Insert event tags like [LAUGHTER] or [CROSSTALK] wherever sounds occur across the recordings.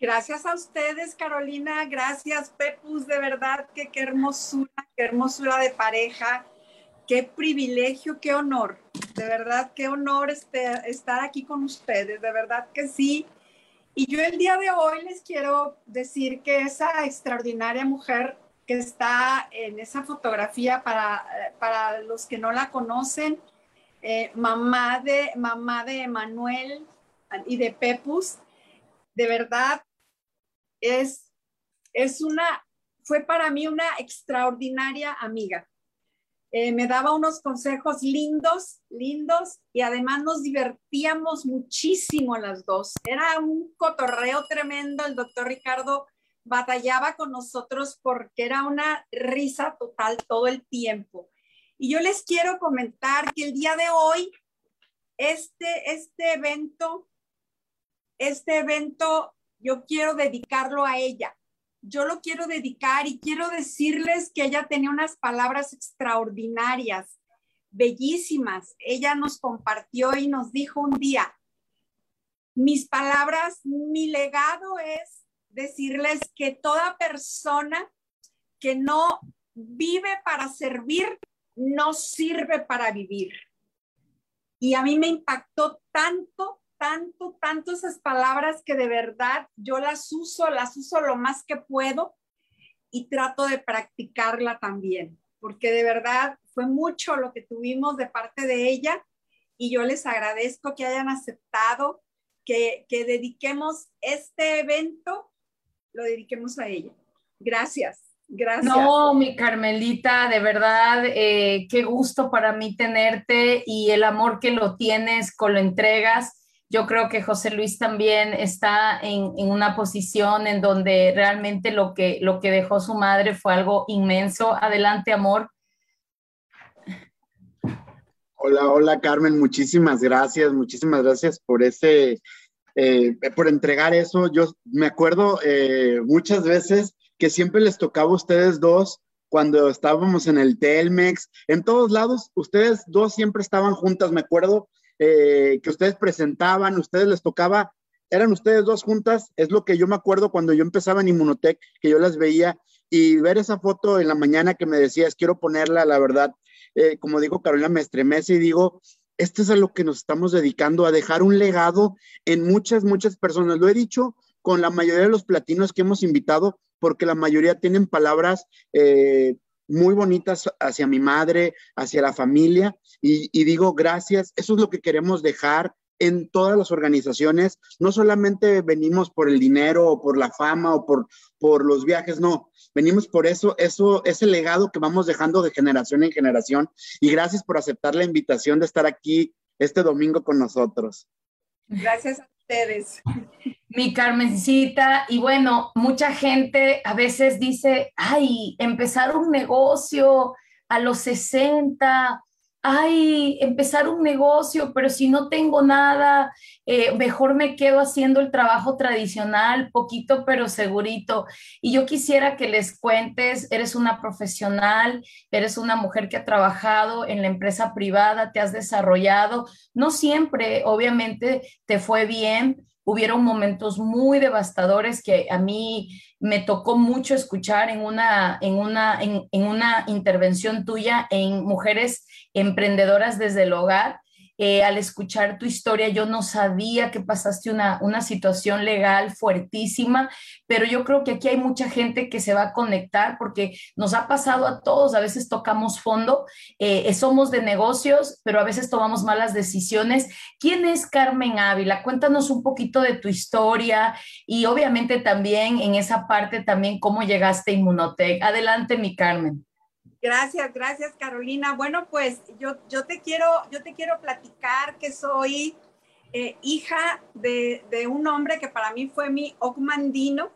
Gracias a ustedes, Carolina. Gracias, Pepus. De verdad que qué hermosura, qué hermosura de pareja. Qué privilegio, qué honor. De verdad, qué honor este, estar aquí con ustedes. De verdad que sí. Y yo el día de hoy les quiero decir que esa extraordinaria mujer que está en esa fotografía para, para los que no la conocen, eh, mamá de mamá de Manuel y de Pepus, de verdad es, es una, fue para mí una extraordinaria amiga. Eh, me daba unos consejos lindos, lindos, y además nos divertíamos muchísimo las dos. Era un cotorreo tremendo. El doctor Ricardo batallaba con nosotros porque era una risa total todo el tiempo. Y yo les quiero comentar que el día de hoy, este, este evento, este evento, yo quiero dedicarlo a ella yo lo quiero dedicar y quiero decirles que ella tenía unas palabras extraordinarias, bellísimas. Ella nos compartió y nos dijo un día, mis palabras, mi legado es decirles que toda persona que no vive para servir, no sirve para vivir. Y a mí me impactó tanto tanto, tanto esas palabras que de verdad yo las uso, las uso lo más que puedo y trato de practicarla también, porque de verdad fue mucho lo que tuvimos de parte de ella y yo les agradezco que hayan aceptado que, que dediquemos este evento, lo dediquemos a ella. Gracias. Gracias. No, mi Carmelita, de verdad, eh, qué gusto para mí tenerte y el amor que lo tienes, con lo entregas yo creo que José Luis también está en, una posición en donde realmente lo que, lo que dejó su madre fue algo inmenso. Adelante, amor. Hola, hola Carmen, muchísimas gracias, muchísimas gracias por ese, eh, por entregar eso. Yo me acuerdo eh, muchas veces que siempre les tocaba a ustedes dos cuando estábamos en el Telmex, en todos lados, ustedes dos siempre estaban juntas, me acuerdo eh, que ustedes presentaban, ustedes les tocaba, eran ustedes dos juntas, es lo que yo me acuerdo cuando yo empezaba en Inmunotech, que yo las veía y ver esa foto en la mañana que me decías, quiero ponerla, la verdad, eh, como digo, Carolina, me estremece y digo, esto es a lo que nos estamos dedicando, a dejar un legado en muchas, muchas personas. Lo he dicho con la mayoría de los platinos que hemos invitado, porque la mayoría tienen palabras eh, muy bonitas hacia mi madre, hacia la familia, y, digo gracias, eso es lo que queremos dejar en todas las organizaciones, no solamente venimos por el dinero o por la fama o por, por los viajes, no, venimos por eso, eso, ese legado que vamos dejando de generación en generación. Y gracias por aceptar la invitación de estar aquí este domingo con nosotros. Gracias a ustedes. Mi Carmencita, y bueno, mucha gente a veces dice, ay, empezar un negocio a los 60, ay, empezar un negocio, pero si no tengo nada, eh, mejor me quedo haciendo el trabajo tradicional, poquito pero segurito. Y yo quisiera que les cuentes, eres una profesional, eres una mujer que ha trabajado en la empresa privada, te has desarrollado, no siempre, obviamente, te fue bien, hubieron momentos muy devastadores que a mí me tocó mucho escuchar en una, en una, en, en una intervención tuya en mujeres emprendedoras desde el hogar eh, al escuchar tu historia, yo no sabía que pasaste una, una situación legal fuertísima, pero yo creo que aquí hay mucha gente que se va a conectar porque nos ha pasado a todos, a veces tocamos fondo, eh, somos de negocios, pero a veces tomamos malas decisiones. ¿Quién es Carmen Ávila? Cuéntanos un poquito de tu historia y obviamente también en esa parte también cómo llegaste a Inmunotech. Adelante, mi Carmen. Gracias, gracias Carolina. Bueno, pues yo, yo, te, quiero, yo te quiero platicar que soy eh, hija de, un hombre que para mí fue mi Ogmandino.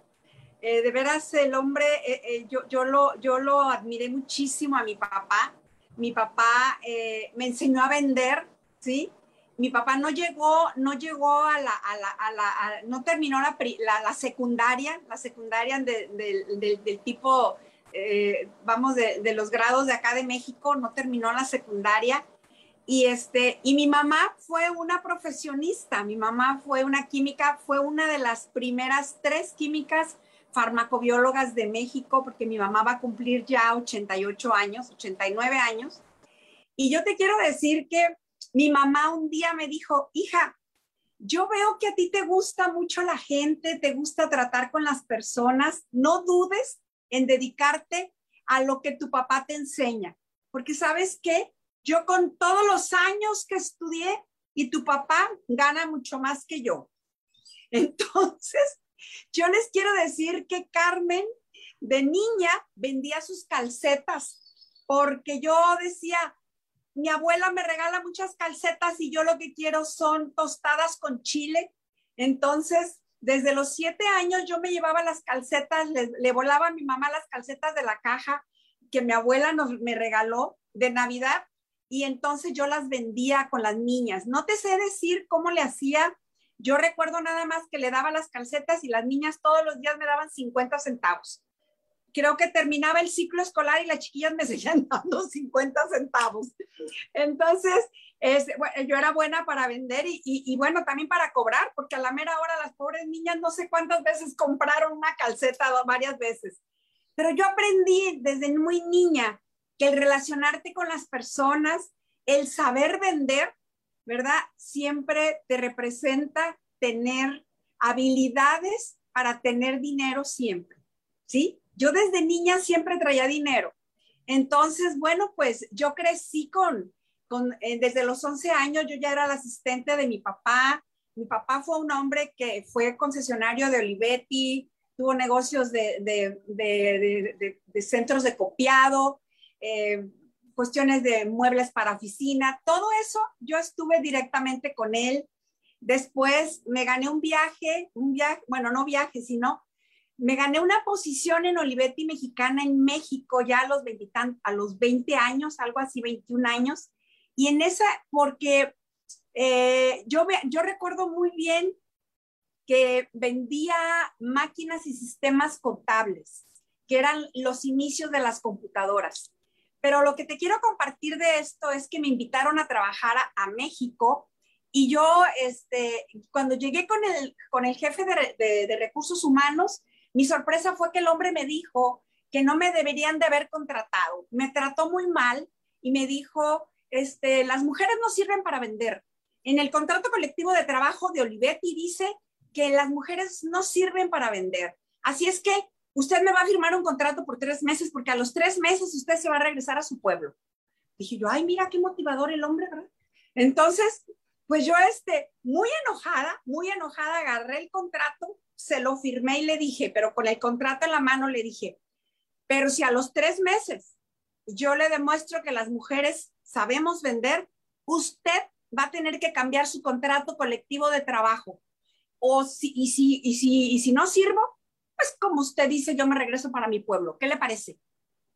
Eh, de veras, el hombre, eh, yo, yo, lo, yo lo admiré muchísimo a mi papá. Mi papá me enseñó a vender, ¿sí? Mi papá no llegó, no llegó a la, a la, a la no terminó la, la, secundaria, la secundaria del tipo eh, vamos, de, los grados de acá de México, no terminó la secundaria Y, este, y mi mamá fue una profesionista, mi mamá fue una química, fue una de las primeras tres químicas farmacobiólogas de México, porque mi mamá va a cumplir ya 88 años, 89 años. Y yo te quiero decir que mi mamá un día me dijo, hija, yo veo que a ti te gusta mucho la gente, te gusta tratar con las personas, no dudes en dedicarte a lo que tu papá te enseña, porque sabes qué, yo con todos los años que estudié y tu papá gana mucho más que yo. [LAUGHS] Entonces, yo les quiero decir que Carmen de niña vendía sus calcetas porque yo decía, mi abuela me regala muchas calcetas y yo lo que quiero son tostadas con chile. Entonces, desde los siete años yo me llevaba las calcetas, le, volaba a mi mamá las calcetas de la caja que mi abuela nos, me regaló de Navidad y entonces yo las vendía con las niñas. No te sé decir cómo le hacía. Yo recuerdo nada más que le daba las calcetas y las niñas todos los días me daban 50 centavos creo que terminaba el ciclo escolar y las chiquillas me [LAUGHS] seguían dando 50 centavos. Entonces, es, yo era buena para vender y, y, bueno, también para cobrar, porque a la mera hora las pobres niñas no sé cuántas veces compraron una calceta varias veces. Pero yo aprendí desde muy niña que el relacionarte con las personas, el saber vender, ¿verdad? Siempre te representa tener habilidades para tener dinero siempre, ¿sí? Yo desde niña siempre traía dinero. Entonces, bueno, pues yo crecí con, con eh, desde los 11 años, yo ya era la asistente de mi papá. Mi papá fue un hombre que fue concesionario de Olivetti, tuvo negocios de, de, de, centros de copiado, eh, cuestiones de muebles para oficina, todo eso yo estuve directamente con él. Después me gané un viaje, un viaje, bueno, no viaje, sino me gané una posición en Olivetti Mexicana en México ya a los 20, a los 20 años, algo así, 21 años. Y en esa, porque eh, yo, yo recuerdo muy bien que vendía máquinas y sistemas contables, que eran los inicios de las computadoras. Pero lo que te quiero compartir de esto es que me invitaron a trabajar a, México y yo, este, cuando llegué con el, con el jefe de, de recursos humanos, mi sorpresa fue que el hombre me dijo que no me deberían de haber contratado. Me trató muy mal y me dijo, este, las mujeres no sirven para vender. En el contrato colectivo de trabajo de Olivetti dice que las mujeres no sirven para vender. Así es que usted me va a firmar un contrato por tres meses porque a los tres meses usted se va a regresar a su pueblo. Dije yo, ay, mira qué motivador el hombre, ¿verdad? Entonces, pues yo, este, muy enojada, muy enojada, agarré el contrato se lo firmé y le dije, pero con el contrato en la mano le dije, pero si a los tres meses yo le demuestro que las mujeres sabemos vender, usted va a tener que cambiar su contrato colectivo de trabajo. O si, y, si, y, si, y si no sirvo, pues como usted dice, yo me regreso para mi pueblo. ¿Qué le parece?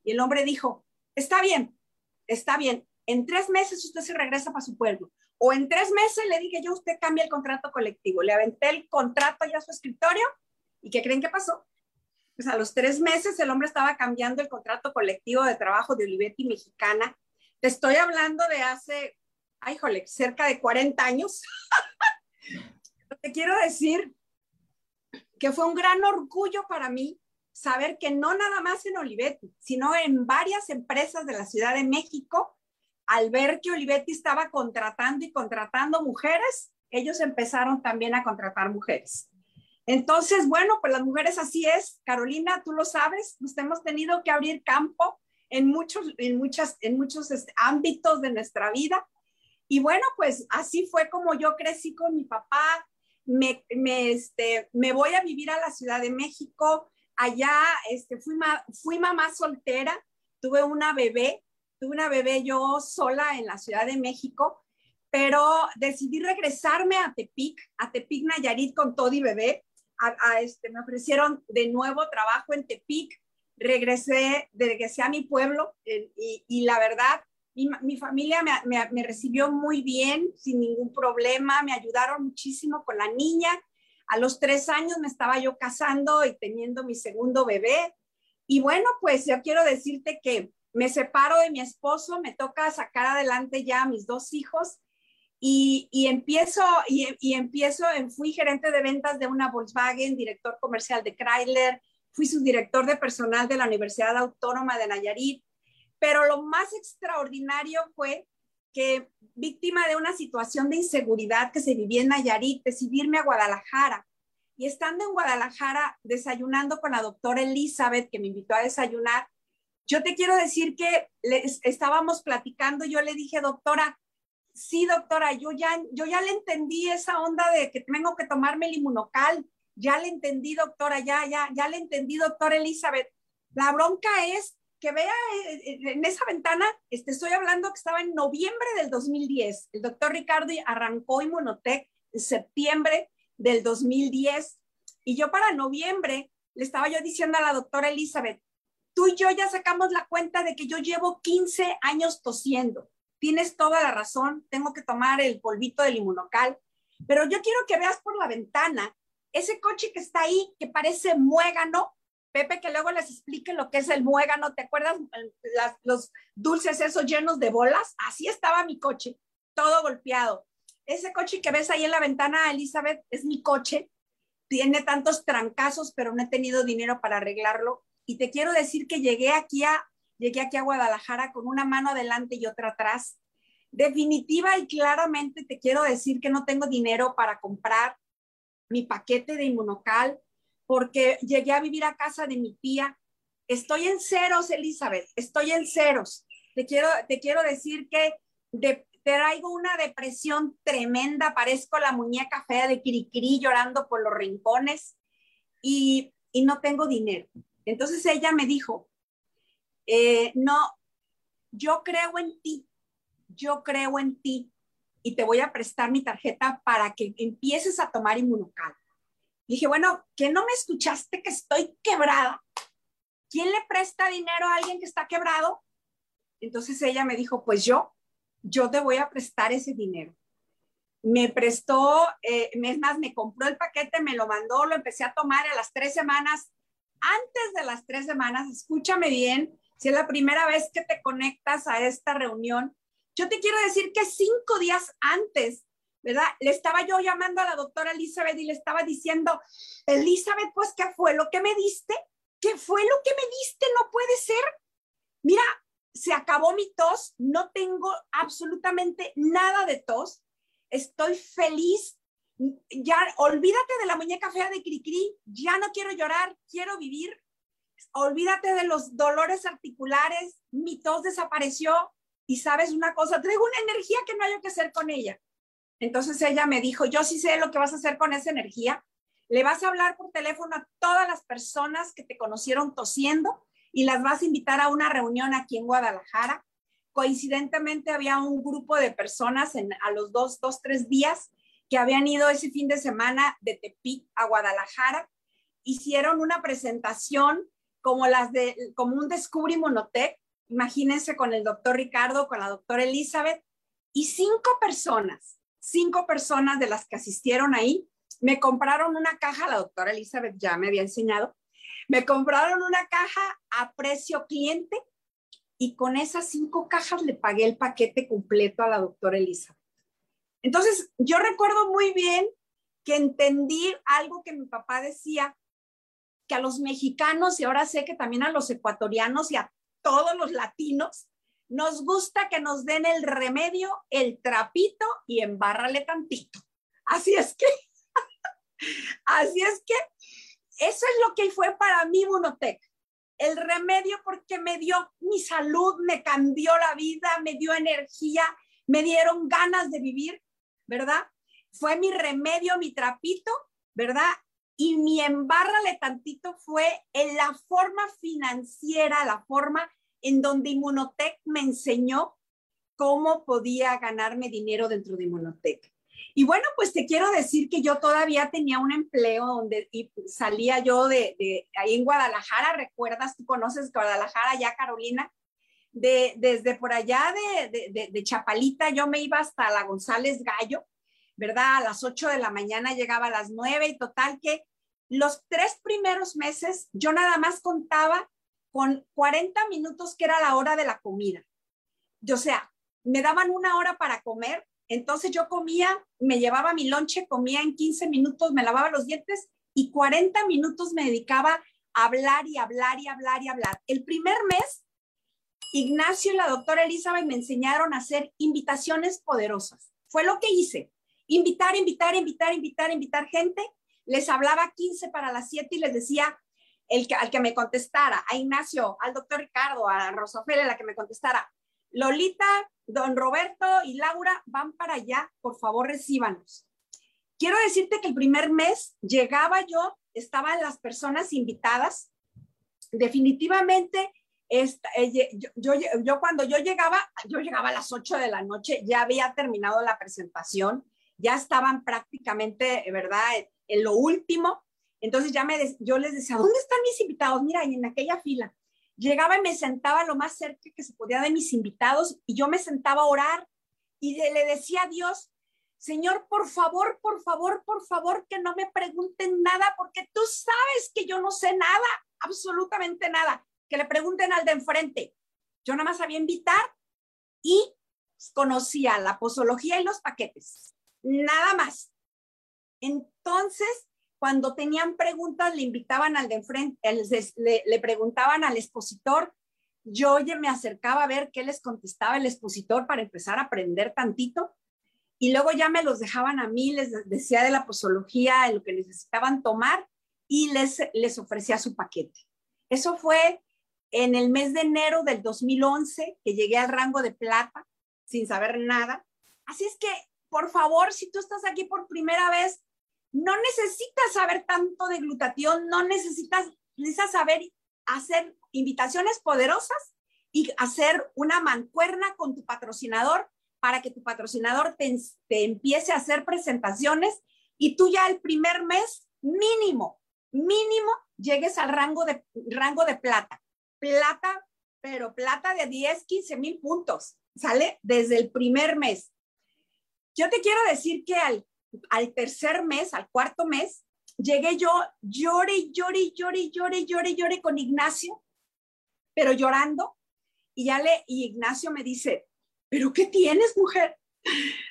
Y el hombre dijo, está bien, está bien. En tres meses usted se regresa para su pueblo. O en tres meses le dije yo, usted cambia el contrato colectivo. Le aventé el contrato ya a su escritorio y ¿qué creen que pasó? Pues a los tres meses el hombre estaba cambiando el contrato colectivo de trabajo de Olivetti Mexicana. Te estoy hablando de hace, ay, jole, cerca de 40 años. [LAUGHS] Te quiero decir que fue un gran orgullo para mí saber que no nada más en Olivetti, sino en varias empresas de la Ciudad de México al ver que Olivetti estaba contratando y contratando mujeres, ellos empezaron también a contratar mujeres. Entonces, bueno, pues las mujeres así es. Carolina, tú lo sabes, nos hemos tenido que abrir campo en muchos, en muchas, en muchos este, ámbitos de nuestra vida. Y bueno, pues así fue como yo crecí con mi papá. Me, me, este, me voy a vivir a la Ciudad de México. Allá este, fui, fui mamá soltera, tuve una bebé tuve una bebé yo sola en la Ciudad de México, pero decidí regresarme a Tepic, a Tepic Nayarit con todo y bebé. A, este, me ofrecieron de nuevo trabajo en Tepic, regresé, regresé a mi pueblo eh, y, la verdad, mi, mi familia me, recibió muy bien, sin ningún problema, me ayudaron muchísimo con la niña. A los tres años me estaba yo casando y teniendo mi segundo bebé. Y bueno, pues yo quiero decirte que me separo de mi esposo, me toca sacar adelante ya a mis dos hijos y, y empiezo, y, y, empiezo, fui gerente de ventas de una Volkswagen, director comercial de Chrysler, fui subdirector de personal de la Universidad Autónoma de Nayarit, pero lo más extraordinario fue que víctima de una situación de inseguridad que se vivía en Nayarit, decidí irme a Guadalajara. Y estando en Guadalajara, desayunando con la doctora Elizabeth, que me invitó a desayunar, yo te quiero decir que estábamos platicando, yo le dije, doctora, sí, doctora, yo ya, yo ya le entendí esa onda de que tengo que tomarme el inmunocal, ya le entendí, doctora, ya, ya, ya le entendí, doctora Elizabeth. La bronca es que vea eh, eh, en esa ventana, este, estoy hablando que estaba en noviembre del 2010. El doctor Ricardo arrancó Inmunotech en septiembre del 2010 y yo para noviembre le estaba yo diciendo a la doctora Elizabeth, tú y yo ya sacamos la cuenta de que yo llevo 15 años tosiendo. Tienes toda la razón, tengo que tomar el polvito del inmunocal, pero yo quiero que veas por la ventana ese coche que está ahí, que parece muégano, Pepe, que luego les explique lo que es el muégano, ¿te acuerdas? los dulces esos llenos de bolas, así estaba mi coche, todo golpeado. Ese coche que ves ahí en la ventana, Elizabeth, es mi coche, tiene tantos trancazos, pero no he tenido dinero para arreglarlo y te quiero decir que llegué aquí a, llegué aquí a Guadalajara con una mano adelante y otra atrás. Definitiva y claramente te quiero decir que no tengo dinero para comprar mi paquete de inmunocal porque llegué a vivir a casa de mi tía. Estoy en ceros, Elizabeth, estoy en ceros. Te quiero, te quiero decir que de, traigo una depresión tremenda, parezco la muñeca fea de Kirikiri llorando por los rincones y, y no tengo dinero. Entonces ella me dijo, eh, no, yo creo en ti, yo creo en ti y te voy a prestar mi tarjeta para que empieces a tomar inmunocal. dije, bueno, ¿qué no me escuchaste que estoy quebrada? ¿Quién le presta dinero a alguien que está quebrado? Entonces ella me dijo, pues yo, yo te voy a prestar ese dinero. Me prestó, eh, es más, me compró el paquete, me lo mandó, lo empecé a tomar a las tres semanas antes de las tres semanas, escúchame bien, si es la primera vez que te conectas a esta reunión, yo te quiero decir que cinco días antes, ¿verdad? Le estaba yo llamando a la doctora Elizabeth y le estaba diciendo, Elizabeth, pues, ¿qué fue lo que me diste? ¿Qué fue lo que me diste? No puede ser. Mira, se acabó mi tos, no tengo absolutamente nada de tos, estoy feliz, ya olvídate de la muñeca fea de Cricri, ya no quiero llorar, quiero vivir. Olvídate de los dolores articulares, mi tos desapareció y sabes una cosa, traigo una energía que no hay que hacer con ella. Entonces ella me dijo, yo sí sé lo que vas a hacer con esa energía. Le vas a hablar por teléfono a todas las personas que te conocieron tosiendo y las vas a invitar a una reunión aquí en Guadalajara. Coincidentemente había un grupo de personas en, a los dos, dos, tres días que habían ido ese fin de semana de Tepic a Guadalajara, hicieron una presentación como las de, como un Descubre Monotec, imagínense con el doctor Ricardo, con la doctora Elizabeth, y cinco personas, cinco personas de las que asistieron ahí, me compraron una caja, la doctora Elizabeth ya me había enseñado, me compraron una caja a precio cliente y con esas cinco cajas le pagué el paquete completo a la doctora Elizabeth. Entonces, yo recuerdo muy bien que entendí algo que mi papá decía, que a los mexicanos y ahora sé que también a los ecuatorianos y a todos los latinos, nos gusta que nos den el remedio, el trapito y embárrale tantito. Así es que, [LAUGHS] así es que, eso es lo que fue para mí Monotec. El remedio porque me dio mi salud, me cambió la vida, me dio energía, me dieron ganas de vivir ¿verdad? Fue mi remedio, mi trapito, ¿verdad? Y mi embárrale tantito fue en la forma financiera, la forma en donde Inmunotech me enseñó cómo podía ganarme dinero dentro de Inmunotech. Y bueno, pues te quiero decir que yo todavía tenía un empleo donde salía yo de, de, ahí en Guadalajara, recuerdas, tú conoces Guadalajara ya, Carolina, de, desde por allá de, de, Chapalita, yo me iba hasta la González Gallo, ¿verdad? A las 8 de la mañana llegaba a las 9 y total que los tres primeros meses yo nada más contaba con 40 minutos que era la hora de la comida. O sea, me daban una hora para comer, entonces yo comía, me llevaba mi lonche, comía en 15 minutos, me lavaba los dientes y 40 minutos me dedicaba a hablar y hablar y hablar y hablar. El primer mes, Ignacio y la doctora Elizabeth me enseñaron a hacer invitaciones poderosas. Fue lo que hice. Invitar, invitar, invitar, invitar, invitar gente. Les hablaba 15 para las 7 y les decía al que me contestara, a Ignacio, al doctor Ricardo, a Rosofele, la que me contestara, Lolita, don Roberto y Laura van para allá, por favor recíbanos. Quiero decirte que el primer mes llegaba yo, estaban las personas invitadas. Definitivamente, esta, eh, yo, cuando yo llegaba, yo llegaba a las 8 de la noche, ya había terminado la presentación, ya estaban prácticamente, ¿verdad?, en lo último. Entonces ya me, yo les decía, ¿dónde están mis invitados? Mira, en aquella fila. Llegaba y me sentaba lo más cerca que se podía de mis invitados y yo me sentaba a orar y le decía a Dios, Señor, por favor, por favor, por favor, que no me pregunten nada porque tú sabes que yo no sé nada, absolutamente nada. Que le pregunten al de enfrente. Yo nada más sabía invitar y conocía la posología y los paquetes. Nada más. Entonces, cuando tenían preguntas, le invitaban al de enfrente, le, preguntaban al expositor, yo me acercaba a ver qué les contestaba el expositor para empezar a aprender tantito, y luego ya me los dejaban a mí, les decía de la posología, lo que necesitaban tomar, y les, les ofrecía su paquete. Eso fue en el mes de enero del 2011, que llegué al rango de plata, sin saber nada. Así es que, por favor, si tú estás aquí por primera vez, no necesitas saber tanto de glutatión, no necesitas, necesitas saber hacer invitaciones poderosas y hacer una mancuerna con tu patrocinador para que tu patrocinador te, empiece a hacer presentaciones y tú ya el primer mes mínimo, mínimo, llegues al rango de, rango de plata. Plata, pero plata de 10, 15 mil puntos, ¿sale? Desde el primer mes. Yo te quiero decir que al al tercer mes, al cuarto mes, llegué yo, lloré, lloré, lloré, lloré, lloré, lloré con Ignacio, pero llorando. Y ya le, y Ignacio me dice, ¿pero qué tienes, mujer?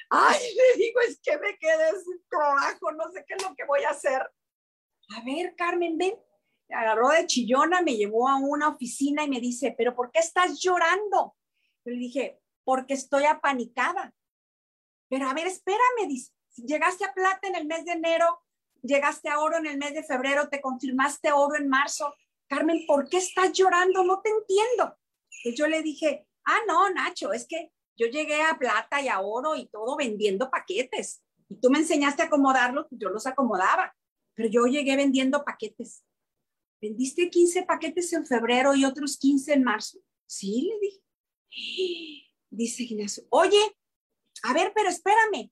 Ay, le digo, es que me quedé sin trabajo, no sé qué es lo que voy a hacer. A ver, Carmen, ven. Agarró de chillona, me llevó a una oficina y me dice, ¿pero por qué estás llorando? Yo le dije, porque estoy apanicada. Pero a ver, espérame, dice, llegaste a plata en el mes de enero, llegaste a oro en el mes de febrero, te confirmaste oro en marzo. Carmen, ¿por qué estás llorando? No te entiendo. Y yo le dije, ah, no, Nacho, es que yo llegué a plata y a oro y todo vendiendo paquetes. Y tú me enseñaste a acomodarlos, yo los acomodaba. Pero yo llegué vendiendo paquetes. ¿Vendiste 15 paquetes en febrero y otros 15 en marzo? Sí, le dije. Dice Ignacio, oye, a ver, pero espérame,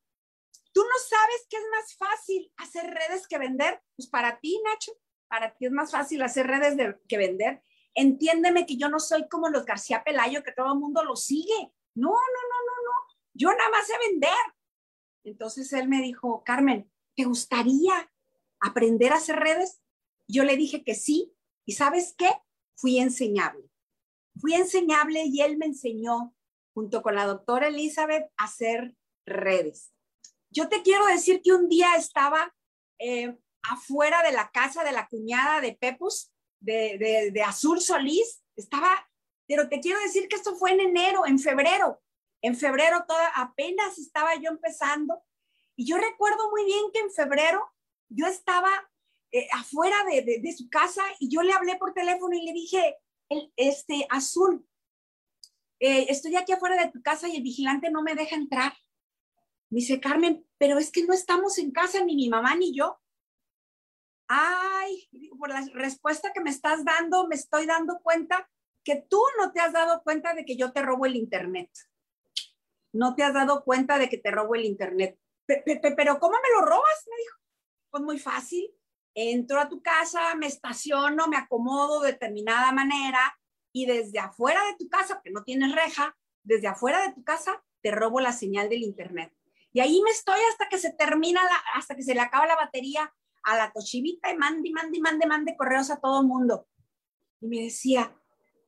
¿Tú no sabes que es más fácil hacer redes que vender? Pues para ti, Nacho, para ti es más fácil hacer redes que vender. Entiéndeme que yo no soy como los García Pelayo, que todo el mundo lo sigue. No, no, no, no, no. Yo nada más sé vender. Entonces él me dijo, Carmen, ¿te gustaría aprender a hacer redes? Yo le dije que sí. ¿Y sabes qué? Fui enseñable. Fui enseñable y él me enseñó, junto con la doctora Elizabeth, a hacer redes. Yo te quiero decir que un día estaba eh, afuera de la casa de la cuñada de Pepus, de, Azul Solís, estaba, pero te quiero decir que esto fue en enero, en febrero. En febrero toda, apenas estaba yo empezando. Y yo recuerdo muy bien que en febrero yo estaba eh, afuera de, su casa y yo le hablé por teléfono y le dije, este, Azul, eh, estoy aquí afuera de tu casa y el vigilante no me deja entrar. Dice, Carmen, pero es que no estamos en casa ni mi mamá ni yo. Ay, por la respuesta que me estás dando, me estoy dando cuenta que tú no te has dado cuenta de que yo te robo el Internet. No te has dado cuenta de que te robo el Internet. Pero ¿cómo me lo robas? Me dijo. Pues muy fácil. Entro a tu casa, me estaciono, me acomodo de determinada manera y desde afuera de tu casa, que no tienes reja, desde afuera de tu casa te robo la señal del Internet. Y ahí me estoy hasta que se termina, hasta que se le acaba la batería a la tochivita y mande, mande, mande, mande correos a todo el mundo. Y me decía,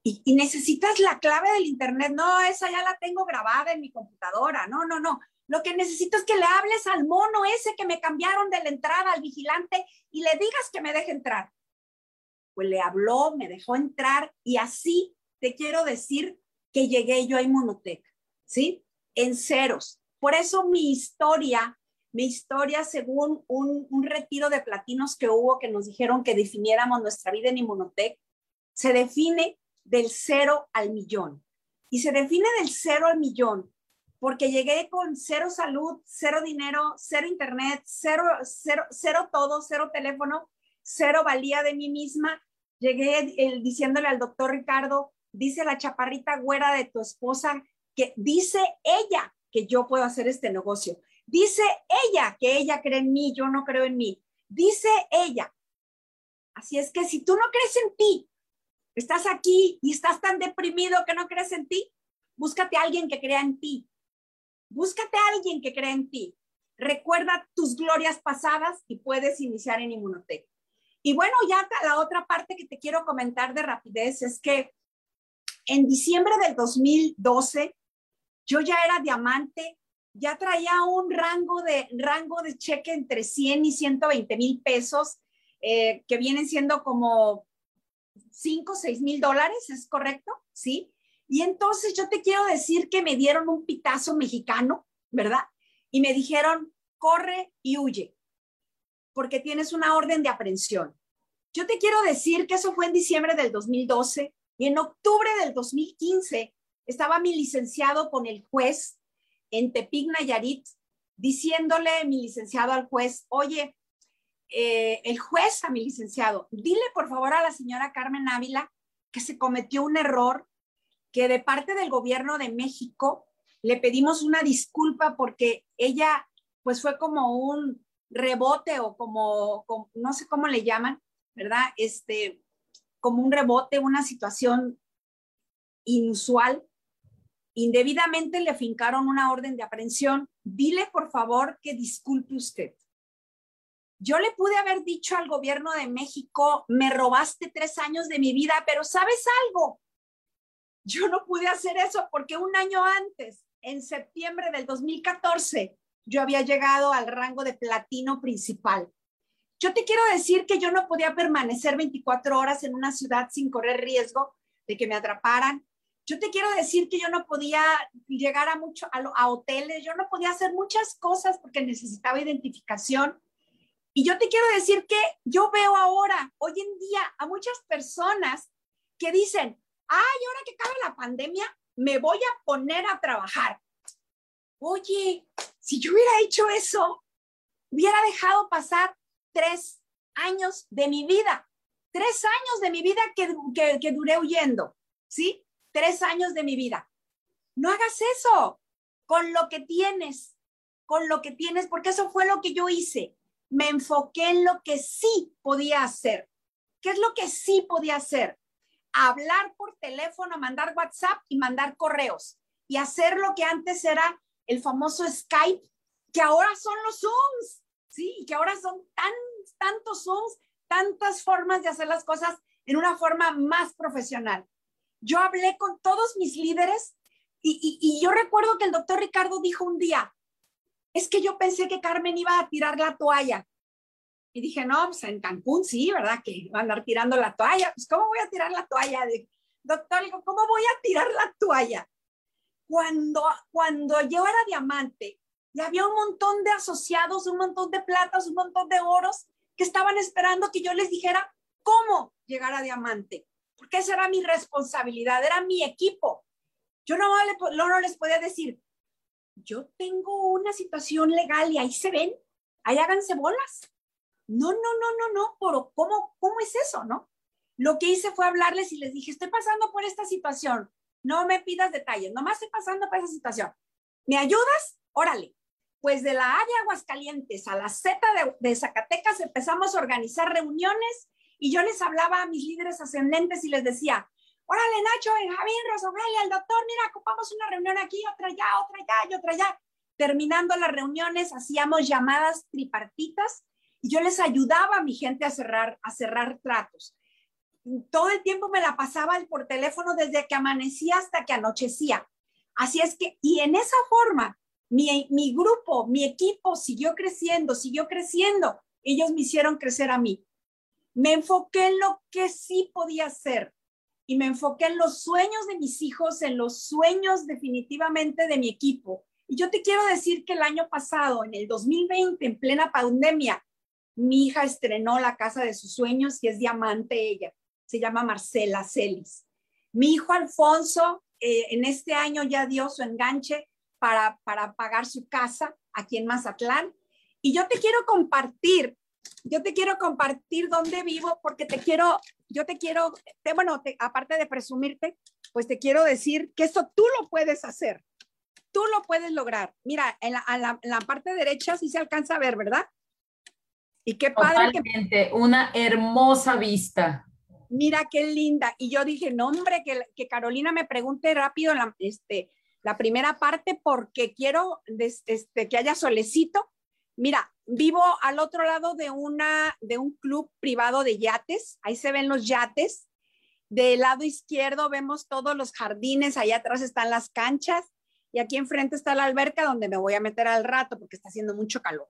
y, necesitas la clave del internet. No, esa ya la tengo grabada en mi computadora. No, no, no. Lo que necesito es que le hables al mono ese que me cambiaron de la entrada al vigilante y le digas que me deje entrar. Pues le habló, me dejó entrar y así te quiero decir que llegué yo a Inmunotech, ¿sí? En ceros. Por eso mi historia, mi historia según un, un retiro de platinos que hubo que nos dijeron que definiéramos nuestra vida en Inmunotech, se define del cero al millón. Y se define del cero al millón porque llegué con cero salud, cero dinero, cero internet, cero, cero, cero todo, cero teléfono, cero valía de mí misma. Llegué diciéndole al doctor Ricardo, dice la chaparrita güera de tu esposa, que dice ella que yo puedo hacer este negocio. Dice ella que ella cree en mí, yo no creo en mí. Dice ella. Así es que si tú no crees en ti, estás aquí y estás tan deprimido que no crees en ti, búscate a alguien que crea en ti. Búscate a alguien que crea en ti. Recuerda tus glorias pasadas y puedes iniciar en Inmunotech. Y bueno, ya la otra parte que te quiero comentar de rapidez es que en diciembre del 2012 yo ya era diamante, ya traía un rango de, rango de cheque entre 100 y 120 mil pesos, eh, que vienen siendo como 5, 6 mil dólares, ¿es correcto? Sí. Y entonces yo te quiero decir que me dieron un pitazo mexicano, ¿verdad? Y me dijeron, corre y huye, porque tienes una orden de aprehensión. Yo te quiero decir que eso fue en diciembre del 2012 y en octubre del 2015 estaba mi licenciado con el juez en Tepic, Nayarit, diciéndole mi licenciado al juez, oye, eh, el juez a mi licenciado, dile por favor a la señora Carmen Ávila que se cometió un error, que de parte del gobierno de México le pedimos una disculpa porque ella pues fue como un rebote o como, no sé cómo le llaman, ¿verdad? Este, como un rebote, una situación inusual. Indebidamente le fincaron una orden de aprehensión. Dile, por favor, que disculpe usted. Yo le pude haber dicho al gobierno de México, me robaste tres años de mi vida, pero ¿sabes algo? Yo no pude hacer eso porque un año antes, en septiembre del 2014, yo había llegado al rango de platino principal. Yo te quiero decir que yo no podía permanecer 24 horas en una ciudad sin correr riesgo de que me atraparan. Yo te quiero decir que yo no podía llegar a, mucho, a, hoteles, yo no podía hacer muchas cosas porque necesitaba identificación. Y yo te quiero decir que yo veo ahora, hoy en día, a muchas personas que dicen, ay, ahora que acabe la pandemia, me voy a poner a trabajar. Oye, si yo hubiera hecho eso, hubiera dejado pasar tres años de mi vida, tres años de mi vida que, que, que duré huyendo, ¿sí? Tres años de mi vida. No hagas eso con lo que tienes, con lo que tienes, porque eso fue lo que yo hice me enfoqué en lo que sí podía hacer. ¿Qué es lo que sí podía hacer? Hablar por teléfono, mandar WhatsApp y mandar correos y hacer lo que antes era el famoso Skype, que ahora son los Zooms, ¿sí? Que ahora son tan, tantos Zooms, tantas formas de hacer las cosas en una forma más profesional. Yo hablé con todos mis líderes y, y yo recuerdo que el doctor Ricardo dijo un día, es que yo pensé que Carmen iba a tirar la toalla. Y dije, no, pues en Cancún sí, ¿verdad? Que va a andar tirando la toalla. Pues, ¿cómo voy a tirar la toalla? De, Doctor, ¿cómo voy a tirar la toalla? Cuando, cuando yo era diamante, y había un montón de asociados, un montón de platas, un montón de oros que estaban esperando que yo les dijera cómo llegar a diamante, porque esa era mi responsabilidad, era mi equipo. Yo no, no les podía decir, yo tengo una situación legal y ahí se ven, ahí háganse bolas. No, no, no, no, no, pero ¿cómo, cómo es eso, no? Lo que hice fue hablarles y les dije, estoy pasando por esta situación, no me pidas detalles, nomás estoy pasando por esa situación. ¿Me ayudas? Órale. Pues de la A de Aguascalientes a la Z de, Zacatecas empezamos a organizar reuniones y yo les hablaba a mis líderes ascendentes y les decía, órale Nacho, Benjamín, Rosobelia, el doctor, mira, ocupamos una reunión aquí, otra allá, otra allá y otra allá. Terminando las reuniones, hacíamos llamadas tripartitas yo les ayudaba a mi gente a cerrar, a cerrar tratos. todo el tiempo me la pasaba por teléfono desde que amanecía hasta que anochecía. Así es que, y en esa forma, mi, mi grupo, mi equipo siguió creciendo, siguió creciendo. Ellos me hicieron crecer a mí. Me enfoqué en lo que sí podía hacer y me enfoqué en los sueños de mis hijos, en los sueños definitivamente de mi equipo. Y yo te quiero decir que el año pasado, en el 2020, en plena pandemia, mi hija estrenó la casa de sus sueños y es diamante ella. Se llama Marcela Celis. Mi hijo Alfonso eh, en este año ya dio su enganche para, para pagar su casa aquí en Mazatlán. Y yo te quiero compartir, yo te quiero compartir dónde vivo porque te quiero, yo te quiero, bueno, aparte de presumirte, pues te quiero decir que esto tú lo puedes hacer. Tú lo puedes lograr. Mira, la, en la parte derecha sí se alcanza a ver, ¿verdad? Y qué padre. Totalmente, una hermosa vista. Mira qué linda. Y yo dije, no, hombre, que, que Carolina me pregunte rápido la, este, la primera parte porque quiero este, que haya solecito. Mira, vivo al otro lado de, una, de un club privado de yates. Ahí se ven los yates. Del lado izquierdo vemos todos los jardines. Allá atrás están las canchas. Y aquí enfrente está la alberca donde me voy a meter al rato porque está haciendo mucho calor.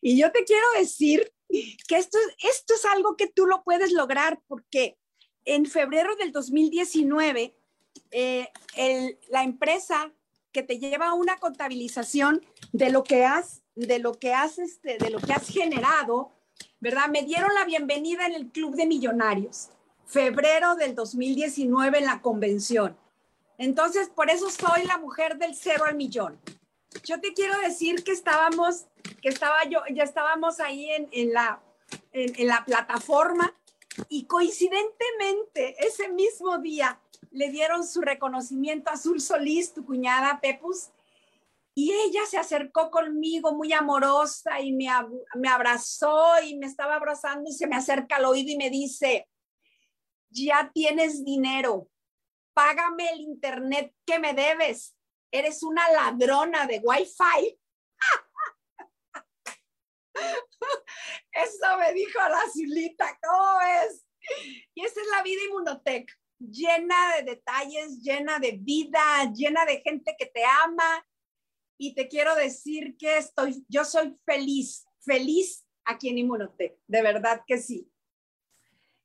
Y yo te quiero decir que esto, es algo que tú lo puedes lograr porque en febrero del 2019, eh, la empresa que te lleva una contabilización de lo que has, de lo que has, este, de lo que has generado, ¿verdad? Me dieron la bienvenida en el Club de Millonarios, febrero del 2019 en la convención. Entonces, por eso soy la mujer del cero al millón. Yo te quiero decir que estábamos que estaba yo, ya estábamos ahí en, la, en, la plataforma y coincidentemente ese mismo día le dieron su reconocimiento a Azul Solís, tu cuñada Pepus, y ella se acercó conmigo muy amorosa y me abrazó y me estaba abrazando y se me acerca al oído y me dice, ya tienes dinero, págame el internet que me debes, eres una ladrona de Wi-Fi. Eso me dijo la Zulita, ¿cómo es? Y esa es la vida Inmunotech, llena de detalles, llena de vida, llena de gente que te ama. Y te quiero decir que estoy, yo soy feliz, feliz aquí en Inmunotech, de verdad que sí.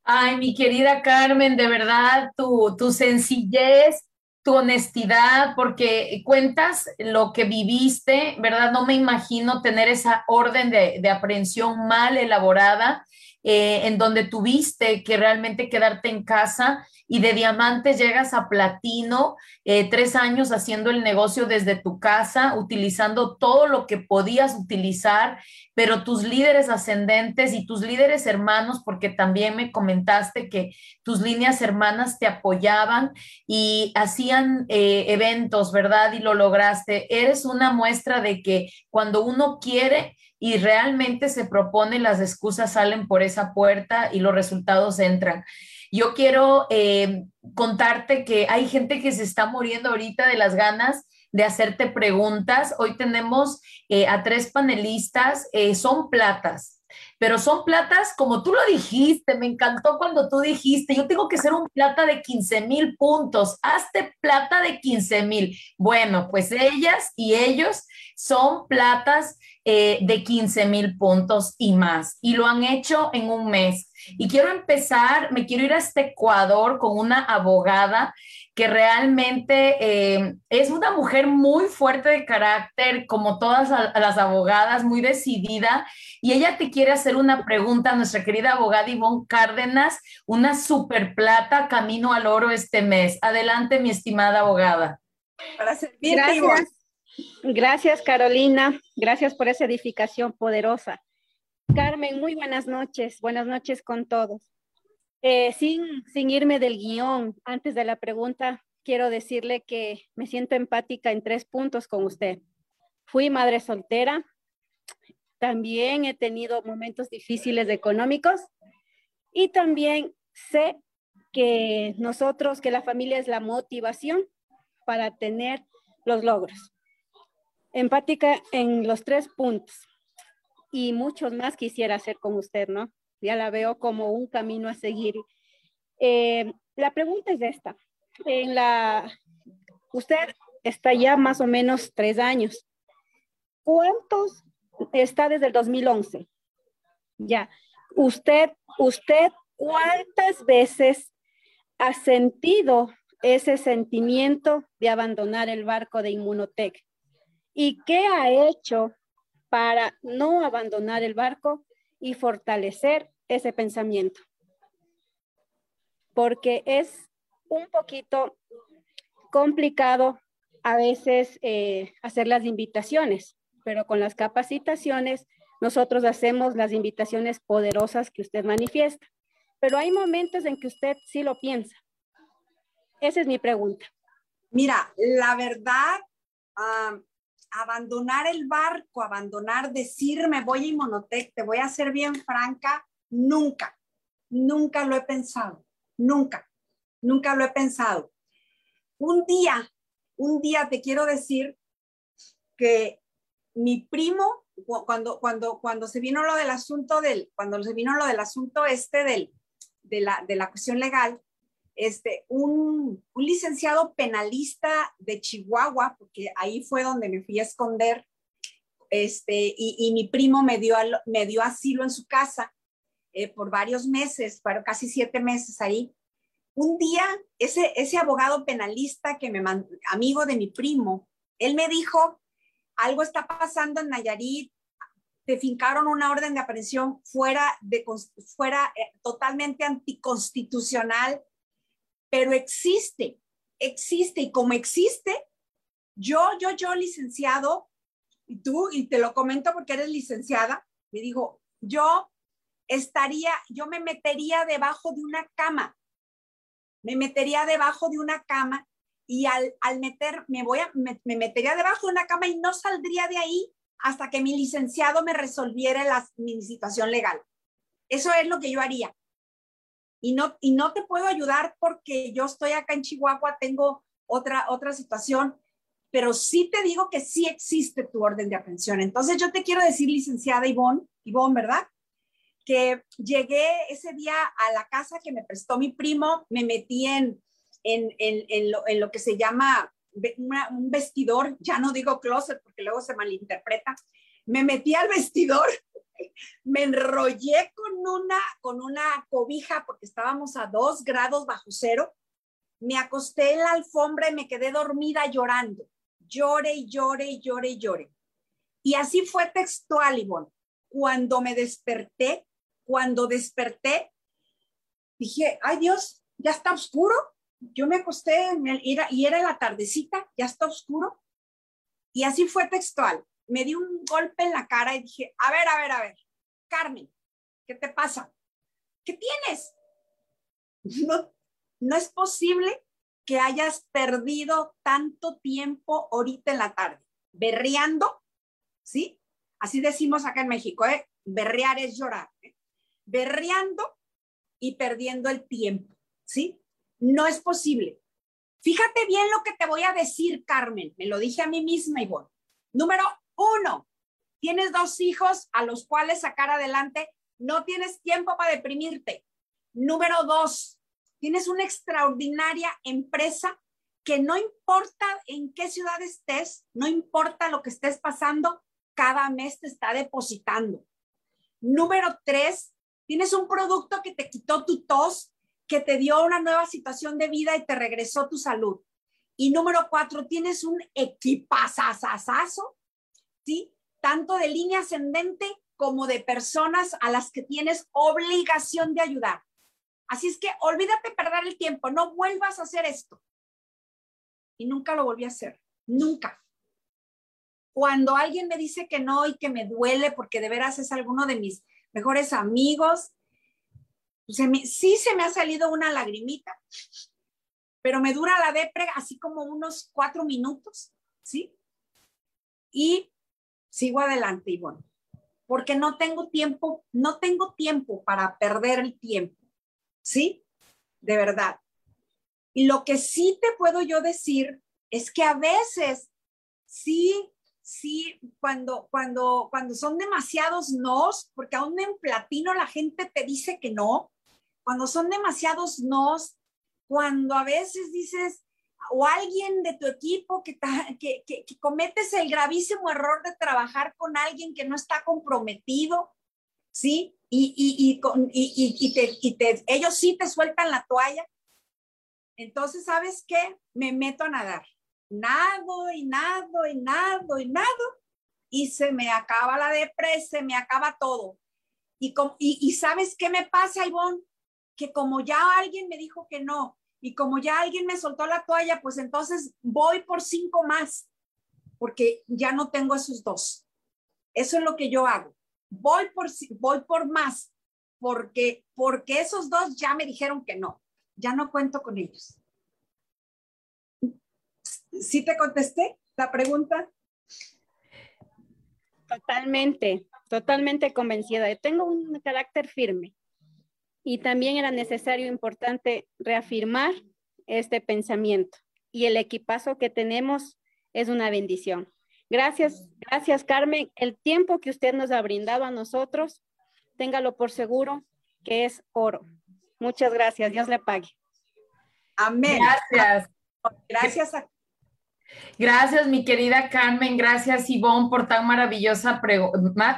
Ay, mi querida Carmen, de verdad, tu, tu sencillez, tu honestidad, porque cuentas lo que viviste, ¿verdad? No me imagino tener esa orden de, de aprehensión mal elaborada, eh, en donde tuviste que realmente quedarte en casa y de diamantes llegas a platino, eh, tres años haciendo el negocio desde tu casa, utilizando todo lo que podías utilizar, pero tus líderes ascendentes y tus líderes hermanos, porque también me comentaste que tus líneas hermanas te apoyaban y hacían eh, eventos, ¿verdad? Y lo lograste. Eres una muestra de que cuando uno quiere, y realmente se propone, las excusas salen por esa puerta y los resultados entran. Yo quiero eh, contarte que hay gente que se está muriendo ahorita de las ganas de hacerte preguntas. Hoy tenemos eh, a tres panelistas, eh, son platas, pero son platas como tú lo dijiste, me encantó cuando tú dijiste, yo tengo que ser un plata de 15 mil puntos, hazte plata de 15 mil. Bueno, pues ellas y ellos son platas de 15 mil puntos y más, y lo han hecho en un mes. Y quiero empezar, me quiero ir a este Ecuador con una abogada que realmente eh, es una mujer muy fuerte de carácter, como todas las abogadas, muy decidida. Y ella te quiere hacer una pregunta a nuestra querida abogada Ivonne Cárdenas, una super plata camino al oro este mes. Adelante, mi estimada abogada. Para Gracias. Gracias, Carolina. Gracias por esa edificación poderosa. Carmen, muy buenas noches. Buenas noches con todos. Eh, sin, sin irme del guion, antes de la pregunta, quiero decirle que me siento empática en tres puntos con usted. Fui madre soltera, también he tenido momentos difíciles económicos y también sé que nosotros, que la familia es la motivación para tener los logros. Empática en los tres puntos y muchos más quisiera hacer con usted, ¿no? Ya la veo como un camino a seguir. Eh, la pregunta es esta. En la, usted está ya más o menos tres años. ¿Cuántos está desde el 2011? Ya. Usted, usted, ¿cuántas veces ha sentido ese sentimiento de abandonar el barco de Inmunotech? ¿Y qué ha hecho para no abandonar el barco y fortalecer ese pensamiento? Porque es un poquito complicado a veces eh, hacer las invitaciones, pero con las capacitaciones nosotros hacemos las invitaciones poderosas que usted manifiesta. Pero hay momentos en que usted sí lo piensa. Esa es mi pregunta. Mira, la verdad, abandonar el barco, abandonar, decirme voy a Inmonotec, te voy a ser bien franca, nunca, nunca lo he pensado, nunca, nunca lo he pensado. Un día, un día te quiero decir que mi primo, cuando, cuando, cuando se vino lo del asunto del, cuando se vino lo del asunto este del, de la, de la cuestión legal, este, un, un, licenciado penalista de Chihuahua, porque ahí fue donde me fui a esconder, este, y, y mi primo me dio, me dio asilo en su casa eh, por varios meses, para casi siete meses ahí. Un día, ese, ese abogado penalista que me amigo de mi primo, él me dijo, algo está pasando en Nayarit, te fincaron una orden de aprehensión fuera, de, fuera eh, totalmente anticonstitucional pero existe, existe y como existe, yo, yo, yo, licenciado, y tú, y te lo comento porque eres licenciada, me dijo, yo estaría, yo me metería debajo de una cama, me metería debajo de una cama y al, al meter, me voy a, me, me, metería debajo de una cama y no saldría de ahí hasta que mi licenciado me resolviera la, mi situación legal. Eso es lo que yo haría y no, y no te puedo ayudar porque yo estoy acá en Chihuahua, tengo otra, otra situación, pero sí te digo que sí existe tu orden de aprehensión. Entonces yo te quiero decir, licenciada Ivonne, Ivonne, ¿verdad? Que llegué ese día a la casa que me prestó mi primo, me metí en, en, en, en, lo, lo, que se llama un vestidor, ya no digo closet porque luego se malinterpreta, me metí al vestidor me enrollé con una, con una cobija porque estábamos a dos grados bajo cero. Me acosté en la alfombra y me quedé dormida llorando. Llore y llore y llore y llore. Y así fue textual, Ivonne. Cuando me desperté, cuando desperté, dije, ay Dios, ya está oscuro. Yo me acosté y era la tardecita, ya está oscuro. Y así fue textual me di un golpe en la cara y dije, a ver, a ver, a ver, Carmen, ¿qué te pasa? ¿Qué tienes? [LAUGHS] No, no es posible que hayas perdido tanto tiempo ahorita en la tarde, berreando, ¿sí? Así decimos acá en México, ¿eh? Berrear es llorar, ¿eh? berreando y perdiendo el tiempo, ¿sí? No es posible. Fíjate bien lo que te voy a decir, Carmen, me lo dije a mí misma, Ivonne. Número uno, tienes dos hijos a los cuales sacar adelante, no tienes tiempo para deprimirte. Número dos, tienes una extraordinaria empresa que no importa en qué ciudad estés, no importa lo que estés pasando, cada mes te está depositando. Número tres, tienes un producto que te quitó tu tos, que te dio una nueva situación de vida y te regresó tu salud. Y número cuatro, tienes un equipazazazazo ¿sí? Tanto de línea ascendente como de personas a las que tienes obligación de ayudar. Así es que olvídate perder el tiempo, no vuelvas a hacer esto. Y nunca lo volví a hacer, nunca. Cuando alguien me dice que no y que me duele porque de veras es alguno de mis mejores amigos, sí se me ha salido una lagrimita, pero me dura la depre así como unos cuatro minutos, ¿sí? Y sigo adelante, Ivonne, porque no tengo tiempo, no tengo tiempo para perder el tiempo, ¿sí? De verdad. Y lo que sí te puedo yo decir es que a veces sí, sí, cuando, cuando, cuando son demasiados nos, porque aún en platino la gente te dice que no, cuando son demasiados nos, cuando a veces dices, o alguien de tu equipo que, que, cometes el gravísimo error de trabajar con alguien que no está comprometido, ¿sí? Y, y, y, y te, te, ellos sí te sueltan la toalla. Entonces, ¿sabes qué? Me meto a nadar. Nado y nado y nado y nado. Y se me acaba la depresión, se me acaba todo. Y, ¿sabes qué me pasa, Ivonne? Que como ya alguien me dijo que no, y como ya alguien me soltó la toalla, pues entonces voy por cinco más, porque ya no tengo esos dos. Eso es lo que yo hago. Voy por, voy por más, porque, porque esos dos ya me dijeron que no. Ya no cuento con ellos. ¿Sí te contesté la pregunta? Totalmente, totalmente convencida. Tengo un carácter firme y también era necesario, importante, reafirmar este pensamiento. Y el equipazo que tenemos es una bendición. Gracias, gracias Carmen. El tiempo que usted nos ha brindado a nosotros, téngalo por seguro que es oro. Muchas gracias. Dios le pague. Amén. Gracias. Gracias a Gracias, mi querida Carmen. Gracias, Ivonne, por tan maravillosa,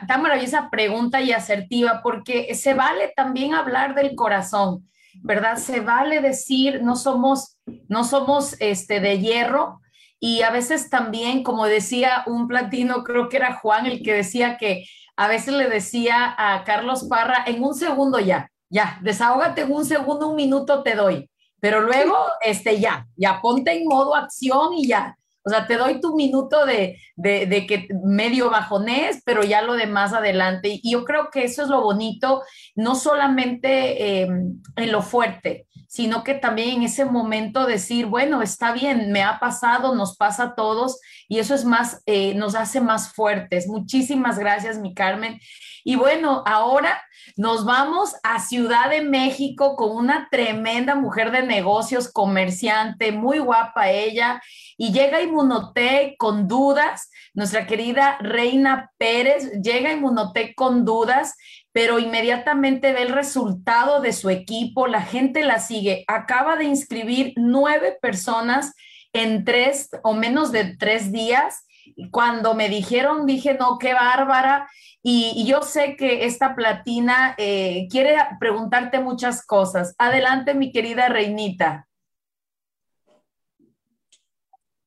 tan maravillosa pregunta y asertiva, porque se vale también hablar del corazón, ¿verdad? Se vale decir, no somos, no somos este, de hierro. Y a veces también, como decía un platino, creo que era Juan el que decía que a veces le decía a Carlos Parra, en un segundo ya, ya, desahógate en un segundo, un minuto te doy. Pero luego, este, ya, ya ponte en modo acción y ya. O sea, te doy tu minuto de, de, que medio bajonés, pero ya lo de más adelante. Y yo creo que eso es lo bonito, no solamente em, en lo fuerte, sino que también en ese momento decir, bueno, está bien, me ha pasado, nos pasa a todos, y eso es más, eh, nos hace más fuertes. Muchísimas gracias, mi Carmen. Y bueno, ahora nos vamos a Ciudad de México con una tremenda mujer de negocios, comerciante, muy guapa ella, y llega Inmunotech con dudas, nuestra querida Reina Pérez llega Inmunotech con dudas, pero inmediatamente ve el resultado de su equipo, la gente la sigue, acaba de inscribir nueve personas en tres o menos de tres días. Cuando me dijeron, dije, no, qué bárbara. Y, yo sé que esta platina eh, quiere preguntarte muchas cosas. Adelante, mi querida Reinita.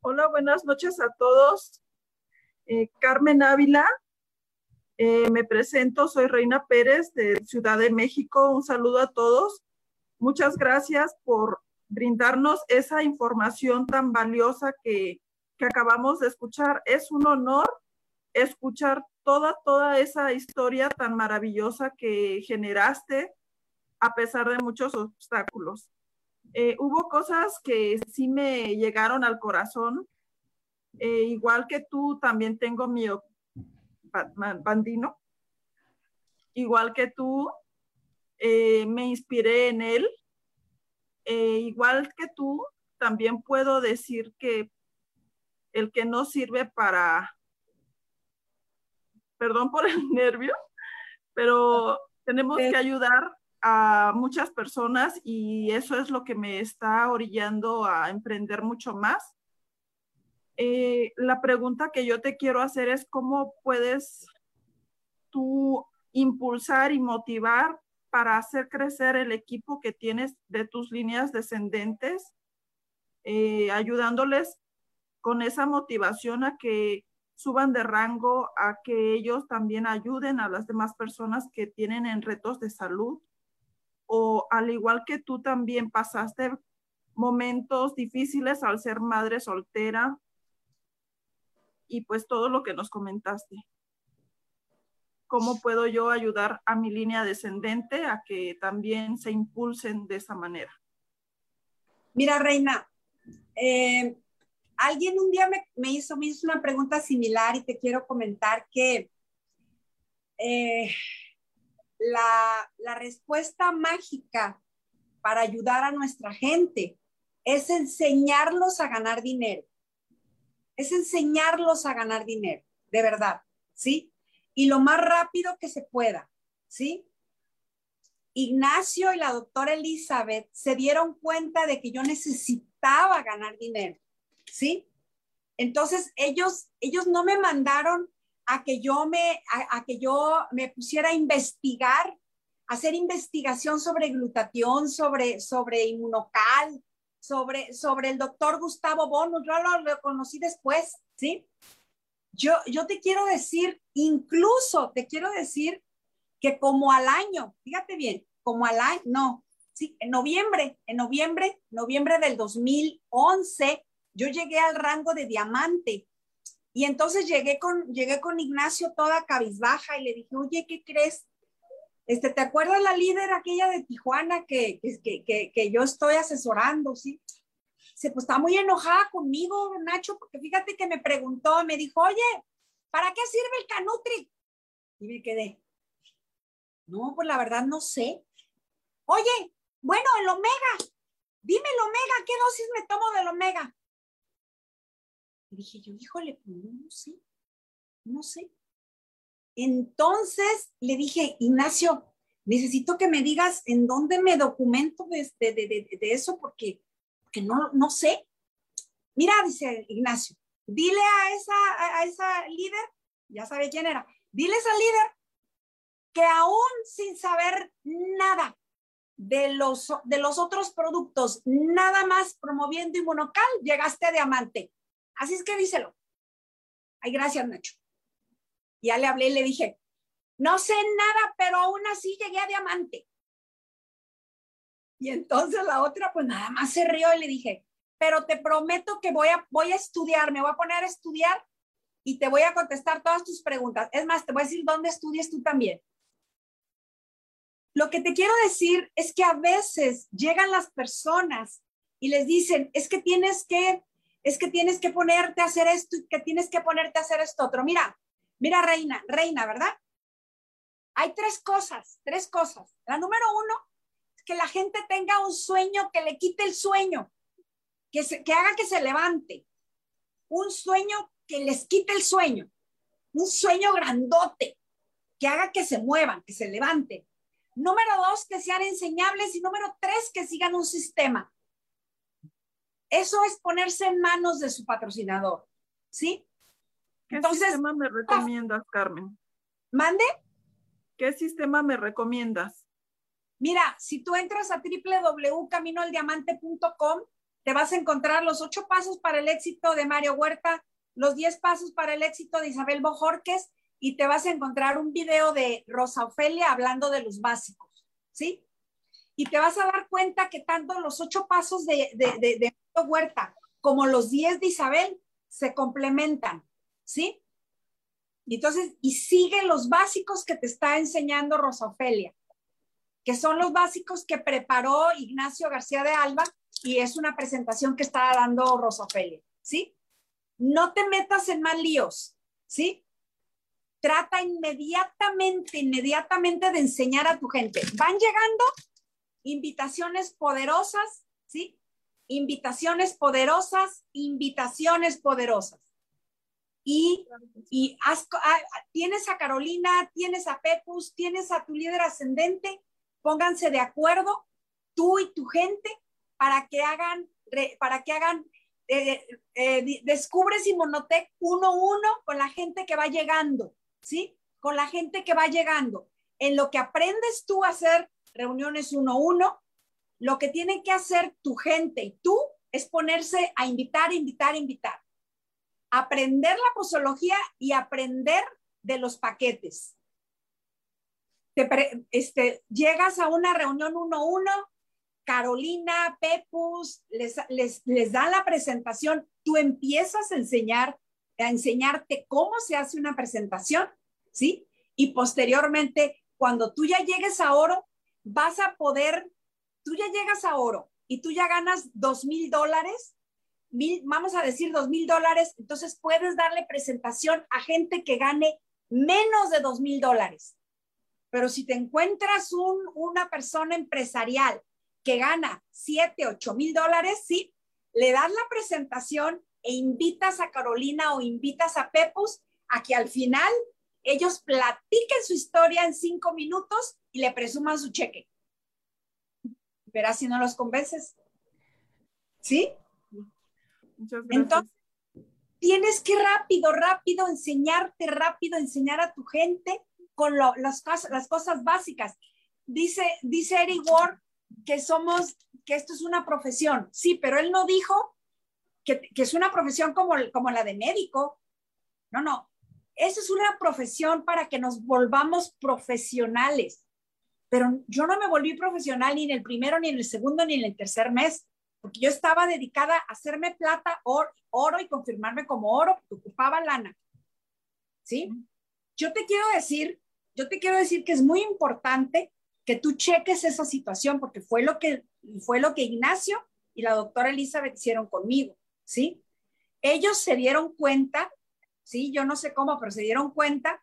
Hola, buenas noches a todos. Eh, Carmen Ávila, eh, me presento, soy Reina Pérez de Ciudad de México. Un saludo a todos. Muchas gracias por brindarnos esa información tan valiosa que, que acabamos de escuchar. Es un honor escuchar toda, toda esa historia tan maravillosa que generaste a pesar de muchos obstáculos. Eh, hubo cosas que sí me llegaron al corazón. Eh, igual que tú, también tengo mi bandino. Igual que tú, eh, me inspiré en él. igual que tú, también puedo decir que el que no sirve para perdón por el [LAUGHS] nervio, pero tenemos que ayudar a muchas personas y eso es lo que me está orillando a emprender mucho más. Eh, la pregunta que yo te quiero hacer es cómo puedes tú impulsar y motivar para hacer crecer el equipo que tienes de tus líneas descendentes, eh, ayudándoles con esa motivación a que suban de rango, a que ellos también ayuden a las demás personas que tienen en retos de salud. O al igual que tú también pasaste momentos difíciles al ser madre soltera y pues todo lo que nos comentaste. ¿Cómo puedo yo ayudar a mi línea descendente a que también se impulsen de esa manera? Mira, Reina, eh, alguien un día me, hizo, me hizo una pregunta similar y te quiero comentar que eh, la, la respuesta mágica para ayudar a nuestra gente es enseñarlos a ganar dinero. Es enseñarlos a ganar dinero, de verdad, ¿sí? Y lo más rápido que se pueda, ¿sí? Ignacio y la doctora Elizabeth se dieron cuenta de que yo necesitaba ganar dinero, ¿sí? Entonces ellos, ellos no me mandaron a que yo me, a, que yo me pusiera a investigar, a hacer investigación sobre glutatión, sobre, sobre inmunocal, sobre, sobre el doctor Gustavo Bono, yo lo, lo conocí después, ¿sí? Yo, yo te quiero decir, incluso te quiero decir que como al año, fíjate bien, como al año, no, sí, en noviembre, en noviembre, noviembre del 2011, yo llegué al rango de diamante. Y entonces llegué con, llegué con Ignacio toda cabizbaja y le dije, oye, ¿qué crees? Este, ¿Te acuerdas la líder aquella de Tijuana que, que, que, que yo estoy asesorando, sí? Se pues está muy enojada conmigo, Nacho, porque fíjate que me preguntó, me dijo, oye, ¿para qué sirve el Canutri? Y me quedé, no, pues la verdad no sé. Oye, bueno, el omega, dime el omega, ¿qué dosis me tomo del omega? Y dije yo, híjole, pues no, sé, no sé. Entonces le dije, Ignacio, necesito que me digas en dónde me documento de, de, eso porque, porque no, no sé. Mira, dice Ignacio, dile a esa, a esa líder, ya sabe quién era, dile a esa líder que aún sin saber nada de los, de los otros productos, nada más promoviendo inmunocal, llegaste a diamante. Así es que díselo. Ay, gracias, Nacho. Ya le hablé y le dije, no sé nada, pero aún así llegué a diamante. Y entonces la otra, pues nada más se rió y le dije, pero te prometo que voy a, voy a estudiar, me voy a poner a estudiar y te voy a contestar todas tus preguntas. Es más, te voy a decir dónde estudias tú también. Lo que te quiero decir es que a veces llegan las personas y les dicen, es que tienes que, es que tienes que ponerte a hacer esto y que tienes que ponerte a hacer esto otro. Mira, mira, reina, reina, ¿verdad? Hay tres cosas, tres cosas. La número uno, que la gente tenga un sueño que le quite el sueño, que, que haga que se levante. Un sueño que les quite el sueño. Un sueño grandote, que haga que se muevan, que se levanten. Número dos, que sean enseñables. Y número tres, que sigan un sistema. Eso es ponerse en manos de su patrocinador. ¿Sí? ¿Qué Entonces, sistema me recomiendas, Carmen? ¿Mande? ¿Qué sistema me recomiendas? Mira, si tú entras a www.caminoaldiamante.com, te vas a encontrar los ocho pasos para el éxito de Mario Huerta, los diez pasos para el éxito de Isabel Bojorques y te vas a encontrar un video de Rosa Ofelia hablando de los básicos, ¿sí? Y te vas a dar cuenta que tanto los ocho pasos de, de, de, Huerta como los diez de Isabel se complementan, ¿sí? Y entonces, y sigue los básicos que te está enseñando Rosa Ofelia, que son los básicos que preparó Ignacio García de Alba y es una presentación que está dando Rosa Ofelia, ¿sí? No te metas en mal líos, ¿sí? trata inmediatamente, inmediatamente de enseñar a tu gente. Van llegando invitaciones poderosas, ¿sí? Invitaciones poderosas, invitaciones poderosas. Y, y ah, tienes a Carolina, tienes a Pepus, tienes a tu líder ascendente, pónganse de acuerdo, tú y tu gente, para que hagan, para que hagan eh, eh, Inmunotech uno a uno con la gente que va llegando. ¿sí? Con la gente que va llegando. En lo que aprendes tú a hacer reuniones uno a uno, lo que tiene que hacer tu gente y tú es ponerse a invitar, invitar, invitar. Aprender la posología y aprender de los paquetes. este, llegas a una reunión uno a uno, Carolina, Pepus, les, les, les dan la presentación, tú empiezas a enseñar a enseñarte cómo se hace una presentación, ¿sí? Y posteriormente, cuando tú ya llegues a oro, vas a poder, tú ya llegas a oro y tú ya ganas dos mil dólares, vamos a decir dos mil dólares, entonces puedes darle presentación a gente que gane menos de dos mil dólares. Pero si te encuentras un, una persona empresarial que gana siete, ocho mil dólares, sí, le das la presentación e invitas a Carolina o invitas a Pepus a que al final ellos platiquen su historia en cinco minutos y le presuman su cheque. Verás si no los convences. ¿Sí? Muchas gracias. Entonces, tienes que rápido, rápido enseñarte, rápido enseñar a tu gente con las, cosas, las cosas básicas. Dice, dice Eric Ward que somos, que esto es una profesión. Sí, pero él no dijo que, que es una profesión como, como la de médico. No, no. Eso es una profesión para que nos volvamos profesionales. Pero yo no me volví profesional ni en el primero, ni en el segundo, ni en el tercer mes, porque yo estaba dedicada a hacerme plata, oro, oro y confirmarme como oro, porque ocupaba lana. ¿Sí? Yo te quiero decir, yo te quiero decir que es muy importante que tú cheques esa situación, porque fue lo que, fue lo que Ignacio y la doctora Elizabeth hicieron conmigo, ¿sí? Ellos se dieron cuenta, ¿sí? Yo no sé cómo, pero se dieron cuenta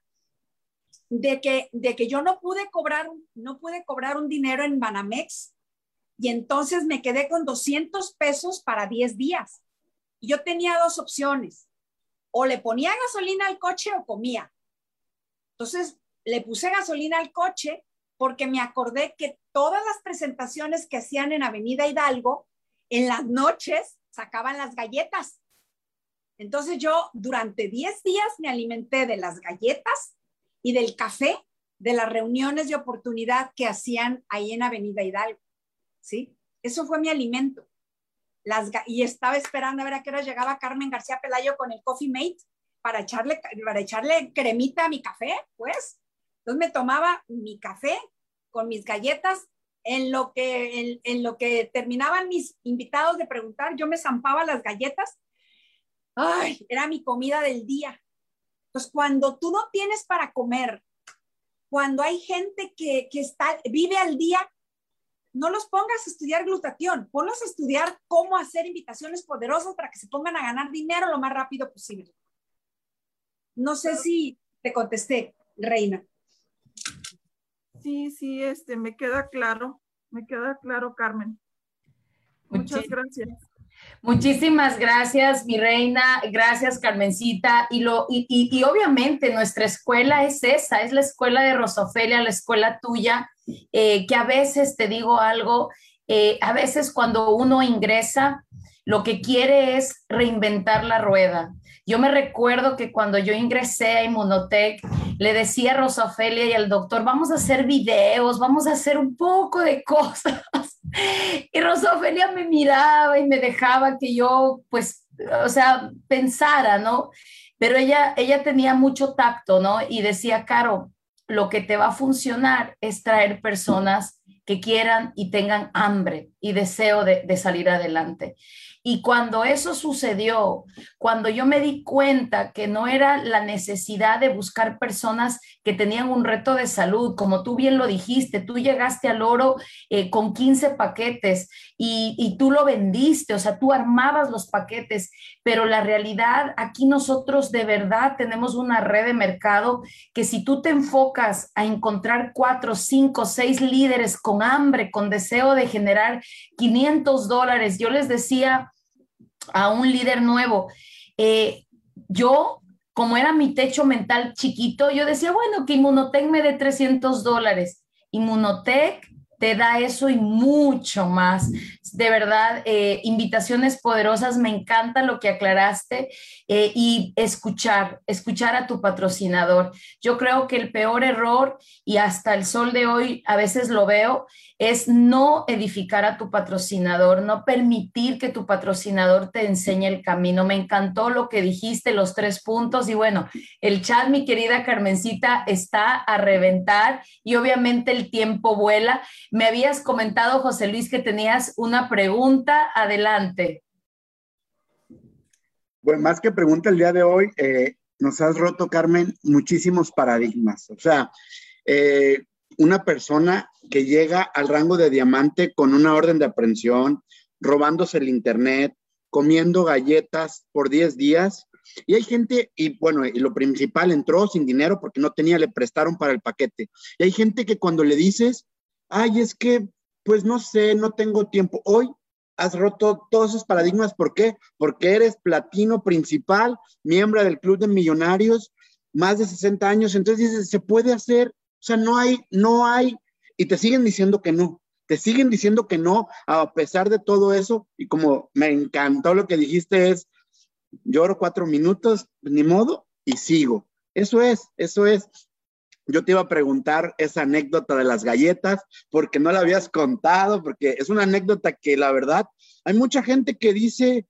de que, de que yo no pude cobrar, no pude cobrar un dinero en Banamex y entonces me quedé con 200 pesos para 10 días. Y yo tenía dos opciones, o le ponía gasolina al coche o comía. Entonces le puse gasolina al coche porque me acordé que todas las presentaciones que hacían en Avenida Hidalgo, en las noches sacaban las galletas. Entonces yo durante 10 días me alimenté de las galletas y del café de las reuniones de oportunidad que hacían ahí en Avenida Hidalgo. ¿Sí? Eso fue mi alimento. Las, y estaba esperando a ver a qué hora llegaba Carmen García Pelayo con el Coffee Mate para echarle, para echarle cremita a mi café, pues. Entonces me tomaba mi café con mis galletas. En lo, que, en, lo que terminaban mis invitados de preguntar, yo me zampaba las galletas. Ay, era mi comida del día. Entonces, cuando tú no tienes para comer, cuando hay gente que, que está, vive al día, no los pongas a estudiar glutatión, ponlos a estudiar cómo hacer invitaciones poderosas para que se pongan a ganar dinero lo más rápido posible. No sé si te contesté, Reina. Sí, sí, este, me queda claro, me queda claro, Carmen. Muchas gracias. Muchísimas gracias, mi reina. Gracias, Carmencita. Y, lo, y, y, obviamente nuestra escuela es esa, es la escuela de Rosofelia, la escuela tuya, eh, que a veces te digo algo, eh, a veces cuando uno ingresa, lo que quiere es reinventar la rueda. Yo me recuerdo que cuando yo ingresé a Inmunotech, le decía a Rosa Ofelia y al doctor, vamos a hacer videos, vamos a hacer un poco de cosas. [LAUGHS] Y Rosa Ofelia me miraba y me dejaba que yo, pues, o sea, pensara, ¿no? Pero ella, ella tenía mucho tacto, ¿no? Y decía, Caro, lo que te va a funcionar es traer personas que quieran y tengan hambre y deseo de, salir adelante. Y cuando eso sucedió, cuando yo me di cuenta que no era la necesidad de buscar personas que tenían un reto de salud, como tú bien lo dijiste, tú llegaste al oro eh, con 15 paquetes y, y tú lo vendiste, o sea, tú armabas los paquetes, pero la realidad aquí nosotros de verdad tenemos una red de mercado que si tú te enfocas a encontrar cuatro, cinco, seis líderes con hambre, con deseo de generar 500 dólares, yo les decía, a un líder nuevo. Eh, yo, como era mi techo mental chiquito, yo decía, bueno, que Inmunotech me dé 300 dólares. Inmunotech te da eso y mucho más. De verdad, eh, invitaciones poderosas, me encanta lo que aclaraste eh, y escuchar, escuchar a tu patrocinador. Yo creo que el peor error, y hasta el sol de hoy a veces lo veo, es no edificar a tu patrocinador, no permitir que tu patrocinador te enseñe el camino. Me encantó lo que dijiste, los tres puntos. Y bueno, el chat, mi querida Carmencita, está a reventar y obviamente el tiempo vuela. Me habías comentado, José Luis, que tenías una pregunta. Adelante. Bueno, más que pregunta el día de hoy, eh, nos has roto, Carmen, muchísimos paradigmas. O sea, eh, una persona que llega al rango de diamante con una orden de aprehensión, robándose el internet, comiendo galletas por 10 días. Y hay gente, y bueno, y lo principal, entró sin dinero porque no tenía, le prestaron para el paquete. Y hay gente que cuando le dices, ay, es que, pues no sé, no tengo tiempo. Hoy has roto todos esos paradigmas. ¿Por qué? Porque eres platino principal, miembro del Club de Millonarios, más de 60 años. Entonces dices, se puede hacer, o sea, no hay, no hay, y te siguen diciendo que no. te siguen diciendo que no a pesar de todo eso. Y como me encantó lo que dijiste es, lloro cuatro minutos, ni modo, y sigo. Eso es, eso es. Yo te iba a preguntar esa anécdota de las galletas, porque no la habías contado, porque es una anécdota que la verdad, hay mucha gente que dice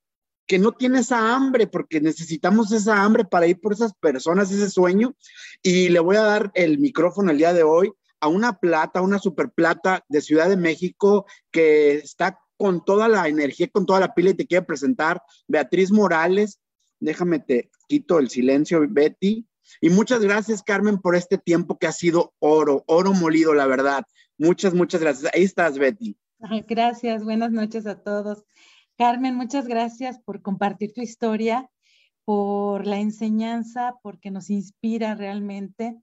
que no tiene esa hambre, porque necesitamos esa hambre para ir por esas personas, ese sueño. Y le voy a dar el micrófono el día de hoy a una plata, una super plata de Ciudad de México que está con toda la energía, con toda la pila y te quiere presentar, Beatriz Morales. Déjame te quito el silencio, Betty. Y muchas gracias, Carmen, por este tiempo que ha sido oro, oro molido, la verdad. Muchas, muchas gracias. Ahí estás, Betty. Gracias, buenas noches a todos. Carmen, muchas gracias por compartir tu historia, por la enseñanza, porque nos inspira realmente.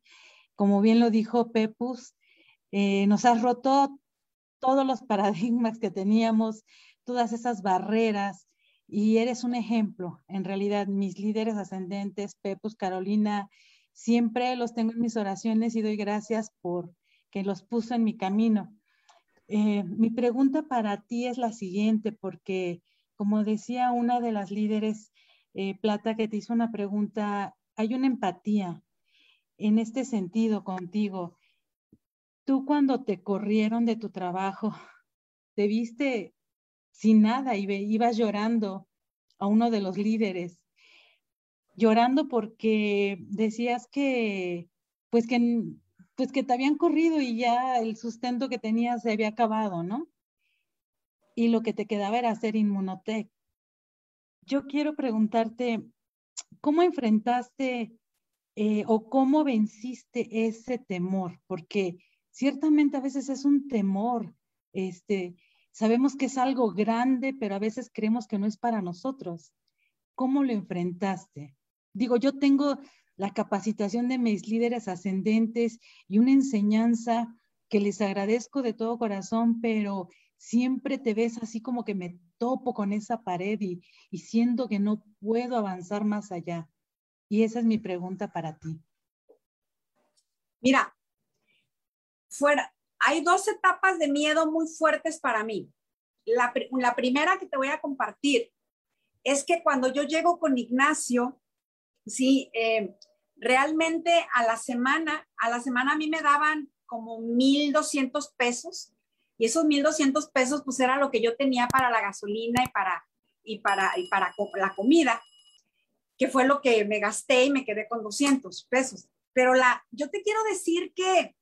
Como bien lo dijo Pepus, eh, nos has roto todos los [LAUGHS] paradigmas que teníamos, todas esas barreras, y eres un ejemplo. En realidad, mis líderes ascendentes, Pepus, Carolina, siempre los tengo en mis oraciones y doy gracias por que los puso en mi camino. Eh, mi pregunta para ti es la siguiente, porque como decía una de las líderes, eh, Plata, que te hizo una pregunta, hay una empatía en este sentido contigo. Tú cuando te corrieron de tu trabajo, [LAUGHS] te viste sin nada y ibas llorando a uno de los líderes, llorando porque decías que, pues que, pues que te habían corrido y ya el sustento que tenías se había acabado, ¿no? Y lo que te quedaba era hacer Inmunotech. Yo quiero preguntarte, ¿cómo enfrentaste eh, o cómo venciste ese temor? Porque ciertamente a veces es un temor, este, Sabemos que es algo grande, pero a veces creemos que no es para nosotros. ¿Cómo lo enfrentaste? Digo, yo tengo la capacitación de mis líderes ascendentes y una enseñanza que les agradezco de todo corazón, pero siempre te ves así como que me topo con esa pared y, y siento que no puedo avanzar más allá. Y esa es mi pregunta para ti. Mira, fuera, hay dos etapas de miedo muy fuertes para mí. La, primera que te voy a compartir es que cuando yo llego con Ignacio, sí, eh, realmente a la semana, a la semana a mí me daban como 1.200 pesos y esos 1.200 pesos pues era lo que yo tenía para la gasolina y para, y para, y para la comida, que fue lo que me gasté y me quedé con 200 pesos. Pero la, yo te quiero decir que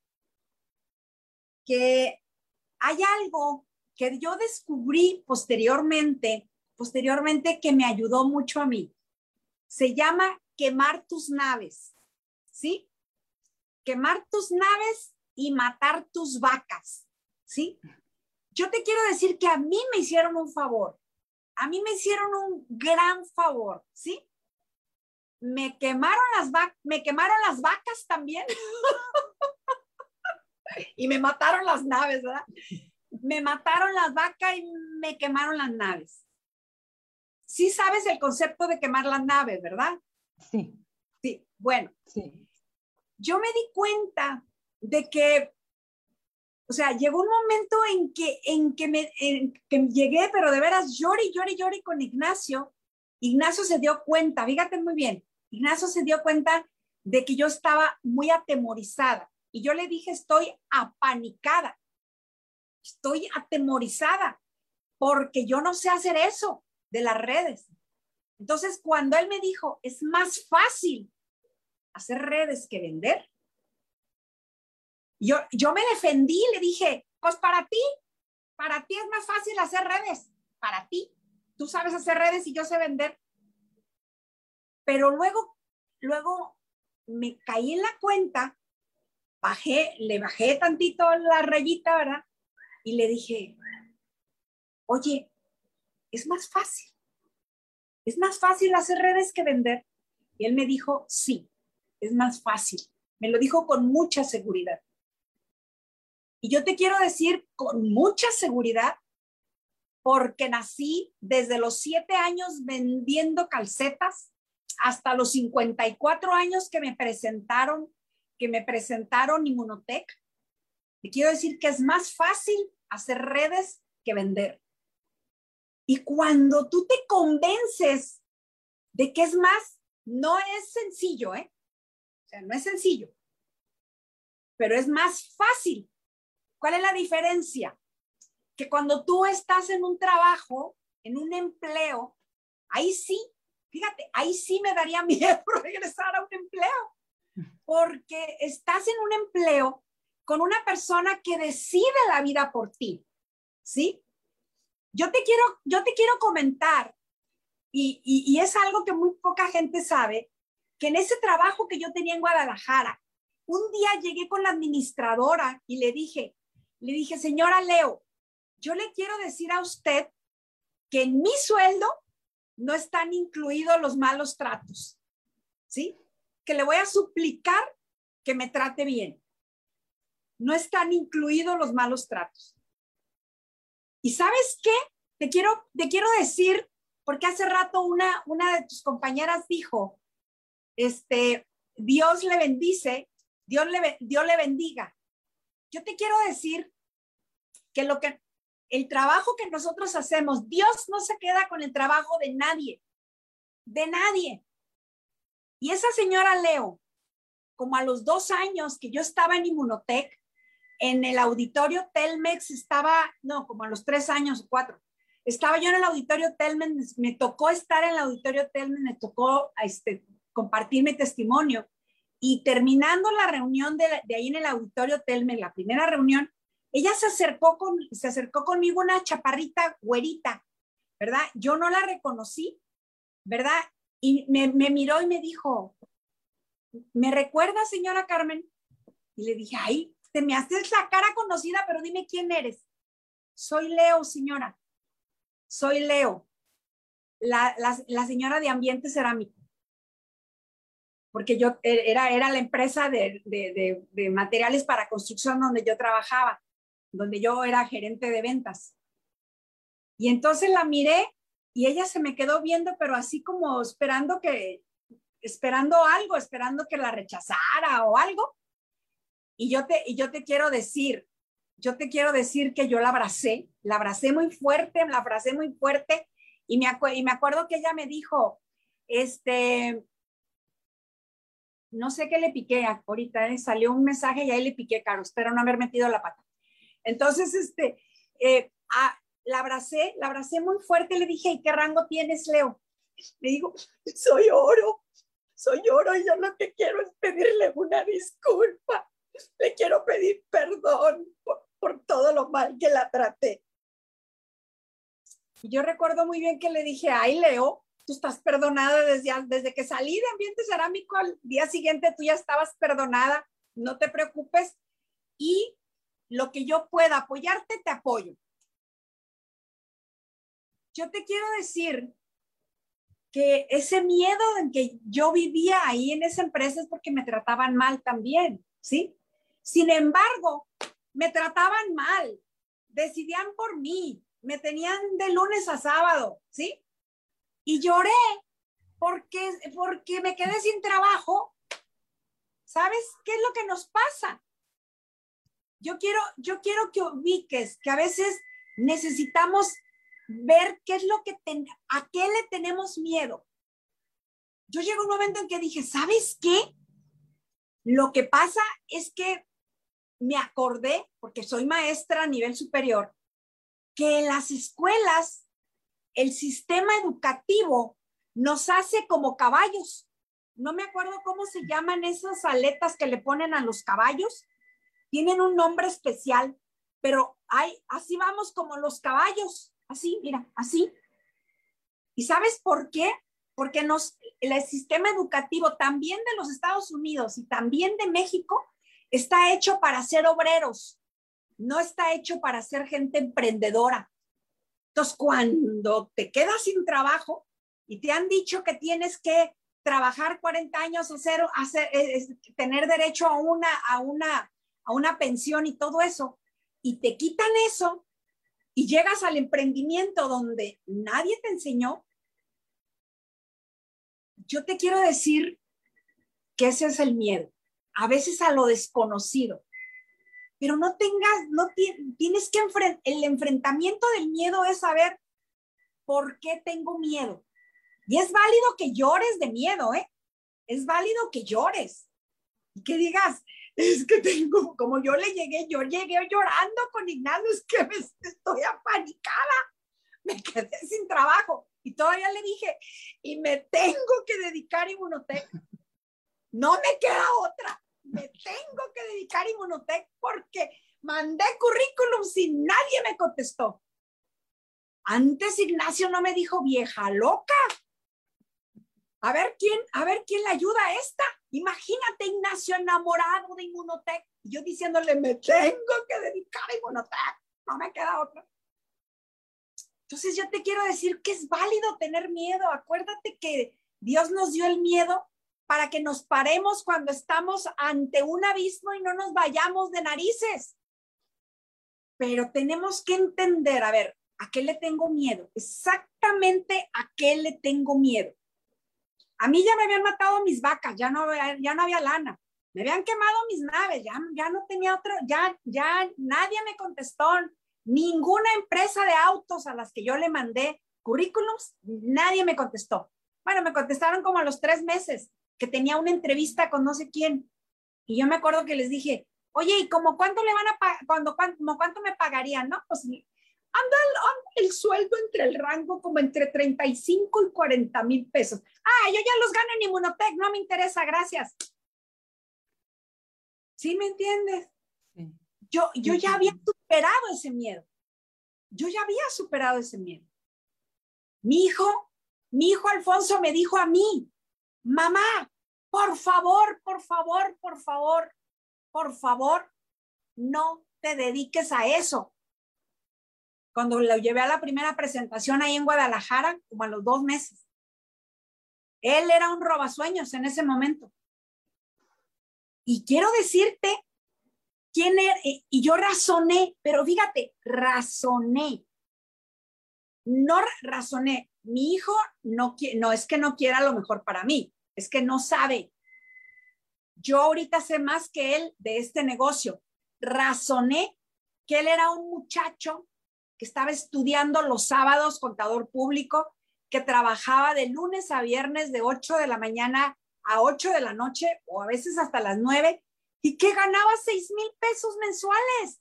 que hay algo que yo descubrí posteriormente, posteriormente que me ayudó mucho a mí. Se llama quemar tus naves, ¿sí? Quemar tus naves y matar tus vacas, ¿sí? Yo te quiero decir que a mí me hicieron un favor, a mí me hicieron un gran favor, ¿sí? Me quemaron las, me quemaron las vacas también. [LAUGHS] y me mataron las naves, ¿verdad? Me mataron las vacas y me quemaron las naves. Sí sabes el concepto de quemar las naves, ¿verdad? Sí. Sí, bueno. Sí. Yo me di cuenta de que, o sea, llegó un momento en que, en que, me, que llegué, pero de veras lloré, lloré, lloré con Ignacio. Ignacio se dio cuenta, fíjate muy bien, Ignacio se dio cuenta de que yo estaba muy atemorizada. Y yo le dije, estoy apanicada, estoy atemorizada, porque yo no sé hacer eso de las redes. Entonces, cuando él me dijo, es más fácil hacer redes que vender, yo, yo me defendí, le dije, pues para ti, para ti es más fácil hacer redes, para ti. Tú sabes hacer redes y yo sé vender. Pero luego, luego me caí en la cuenta bajé, le bajé tantito la rayita, ¿verdad? Y le dije, oye, es más fácil. Es más fácil hacer redes que vender. Y él me dijo, sí, es más fácil. Me lo dijo con mucha seguridad. Y yo te quiero decir con mucha seguridad, porque nací desde los siete años vendiendo calcetas hasta los 54 años que me presentaron que me presentaron Inmunotech, Te quiero decir que es más fácil hacer redes que vender. Y cuando tú te convences de que es más, no es sencillo, ¿eh? O sea, no es sencillo, pero es más fácil. ¿Cuál es la diferencia? Que cuando tú estás en un trabajo, en un empleo, ahí sí, fíjate, ahí sí me daría [LAUGHS] miedo regresar a un empleo, porque estás en un empleo con una persona que decide la vida por ti, ¿sí? Yo te quiero, yo te quiero comentar, y, y, es algo que muy poca gente sabe, que en ese trabajo que yo tenía en Guadalajara, un día llegué con la administradora y le dije, le dije, señora Leo, yo le quiero decir a usted que en mi sueldo no están incluidos los malos tratos, ¿sí? Que le voy a suplicar que me trate bien no están incluidos los malos tratos. ¿Y sabes qué? Te quiero, te quiero decir, porque hace rato una, una de tus compañeras dijo, este, Dios le bendice, Dios le, Dios le bendiga. Yo te quiero decir que lo que el trabajo que nosotros hacemos, Dios no se queda con el trabajo de nadie, de nadie. Y esa señora Leo, como a los dos años que yo estaba en Inmunotech, en el auditorio Telmex estaba, no, como a los tres años o cuatro, estaba yo en el auditorio Telmex, me tocó estar en el auditorio Telmex, me tocó este, compartir mi testimonio. Y terminando la reunión de, de ahí en el auditorio Telmex, la primera reunión, ella se acercó, con, se acercó conmigo una chaparrita güerita, ¿verdad? Yo no la reconocí, ¿verdad? Y me, miró y me dijo, ¿me recuerda, señora Carmen? Y le dije, ay, te me haces la cara conocida, pero dime quién eres. Soy Leo, señora. Soy Leo, la, la, señora de ambiente cerámico. Porque yo e, era, era la empresa de, de, de, materiales para construcción donde yo trabajaba, donde yo era gerente de ventas. Y entonces la miré y ella se me quedó viendo, pero así como esperando que, esperando algo, esperando que la rechazara o algo. Y yo te, y yo te quiero decir, yo te quiero decir que yo la abracé, la abracé muy fuerte, la abracé muy fuerte y me, y me acuerdo que ella me dijo, este, no sé qué le piqué ahorita, ¿eh? salió un mensaje y ahí le piqué, Caro, espero no haber metido la pata. Entonces, este, eh, la abracé, la abracé muy fuerte le dije, ¿y qué rango tienes, Leo? Le digo, soy oro, soy oro y yo lo que quiero es pedirle una disculpa le quiero pedir perdón por, todo lo mal que la traté. Y yo recuerdo muy bien que le dije, ay, Leo, tú estás perdonada desde, desde que salí de ambiente cerámico, al día siguiente tú ya estabas perdonada, no te preocupes. Y lo que yo pueda apoyarte, te apoyo. Yo te quiero decir que ese miedo en que yo vivía ahí en esa empresa es porque me trataban mal también, ¿sí? Sin embargo, me trataban mal, decidían por mí, me tenían de lunes a sábado, ¿sí? Y lloré porque, porque me quedé sin trabajo. ¿Sabes qué es lo que nos pasa? Yo quiero, yo quiero que ubiques que a veces necesitamos ver qué es lo que, a qué le tenemos miedo. Yo llego un momento en que dije, ¿sabes qué? Lo que pasa es que me acordé, porque soy maestra a nivel superior, que en las escuelas el sistema educativo nos hace como caballos. No me acuerdo cómo se llaman esas aletas que le ponen a los caballos. Tienen un nombre especial, pero hay, así vamos como los caballos, así, mira, así. ¿Y sabes por qué? Porque nos, el sistema educativo también de los Estados Unidos y también de México Está hecho para ser obreros, no está hecho para ser gente emprendedora. Entonces, cuando te quedas sin trabajo y te han dicho que tienes que trabajar 40 años, hacer, hacer, tener derecho a una, a, una, a una pensión y todo eso, y te quitan eso y llegas al emprendimiento donde nadie te enseñó, yo te quiero decir que ese es el miedo a veces a lo desconocido. pero no tengas, no tienes que enfrentar, el enfrentamiento del miedo es saber por qué tengo miedo. Y es válido que llores de miedo, ¿eh? Es válido que llores y que digas, es que tengo, como yo le llegué, yo llegué llorando con Ignacio, es que me, estoy apanicada, me quedé sin trabajo y todavía le dije, y me tengo que dedicar a Inmunotech. No me queda otra, me tengo que dedicar a Inmunotech porque mandé currículum y nadie me contestó. Antes Ignacio no me dijo vieja loca. A ver quién, a ver quién le ayuda a esta. Imagínate Ignacio enamorado de Inmunotech. yo diciéndole, me tengo que dedicar a Inmunotech. No me queda otra. Entonces yo te quiero decir que es válido tener miedo. Acuérdate que Dios nos dio el miedo para que nos paremos cuando estamos ante un abismo y no nos vayamos de narices. Pero tenemos que entender, a ver, ¿a qué le tengo miedo? Exactamente a qué le tengo miedo. A mí ya me habían matado mis vacas, ya no, ya no había lana. Me habían quemado mis naves, ya, ya no tenía otro, ya, ya nadie me contestó. Ninguna empresa de autos a las que yo le mandé currículums, nadie me contestó. Bueno, me contestaron como a los tres meses que tenía una entrevista con no sé quién. Y yo me acuerdo que les dije, oye, ¿y como cuánto le van a pagar, cuando, cuánto me pagarían? No, pues anda el, el, sueldo entre el rango como entre 35 y 40 mil pesos. Ah, yo ya los gano en Inmunotech, no me interesa, gracias. ¿Sí me entiendes? Yo, yo ya había superado ese miedo. Yo ya había superado ese miedo. Mi hijo, mi hijo Alfonso me dijo a mí, mamá, por favor, por favor, por favor, por favor, no te dediques a eso. Cuando lo llevé a la primera presentación ahí en Guadalajara, como a los dos meses, él era un robasueños en ese momento. Y quiero decirte quién era, y yo razoné, pero fíjate, razoné. No razoné, mi hijo no, no es que no quiera lo mejor para mí, es que no sabe. Yo ahorita sé más que él de este negocio. Razoné que él era un muchacho que estaba estudiando los sábados, contador público, que trabajaba de lunes a viernes de 8 de la mañana a 8 de la noche o a veces hasta las 9 y que ganaba 6 mil pesos mensuales.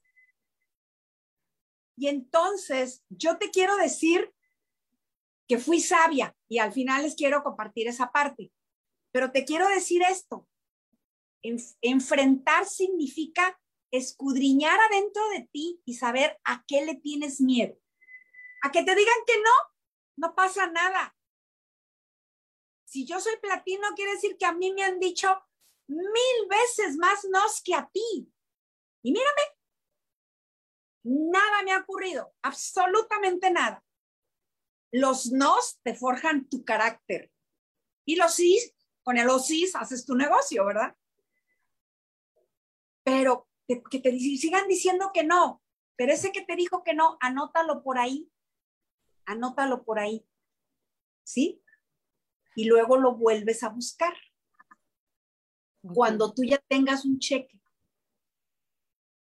Y entonces yo te quiero decir que fui sabia y al final les quiero compartir esa parte. Pero te quiero decir esto, enfrentar significa escudriñar adentro de ti y saber a qué le tienes miedo. A que te digan que no, no pasa nada. Si yo soy platino, quiere decir que a mí me han dicho mil veces más nos que a ti. Y mírame, nada me ha ocurrido, absolutamente nada. Los nos te forjan tu carácter y los sí, con el OSIS haces tu negocio, ¿verdad? Pero que te sigan diciendo que no, pero ese que te dijo que no, anótalo por ahí, anótalo por ahí, ¿sí? Y luego lo vuelves a buscar. Cuando tú ya tengas un cheque,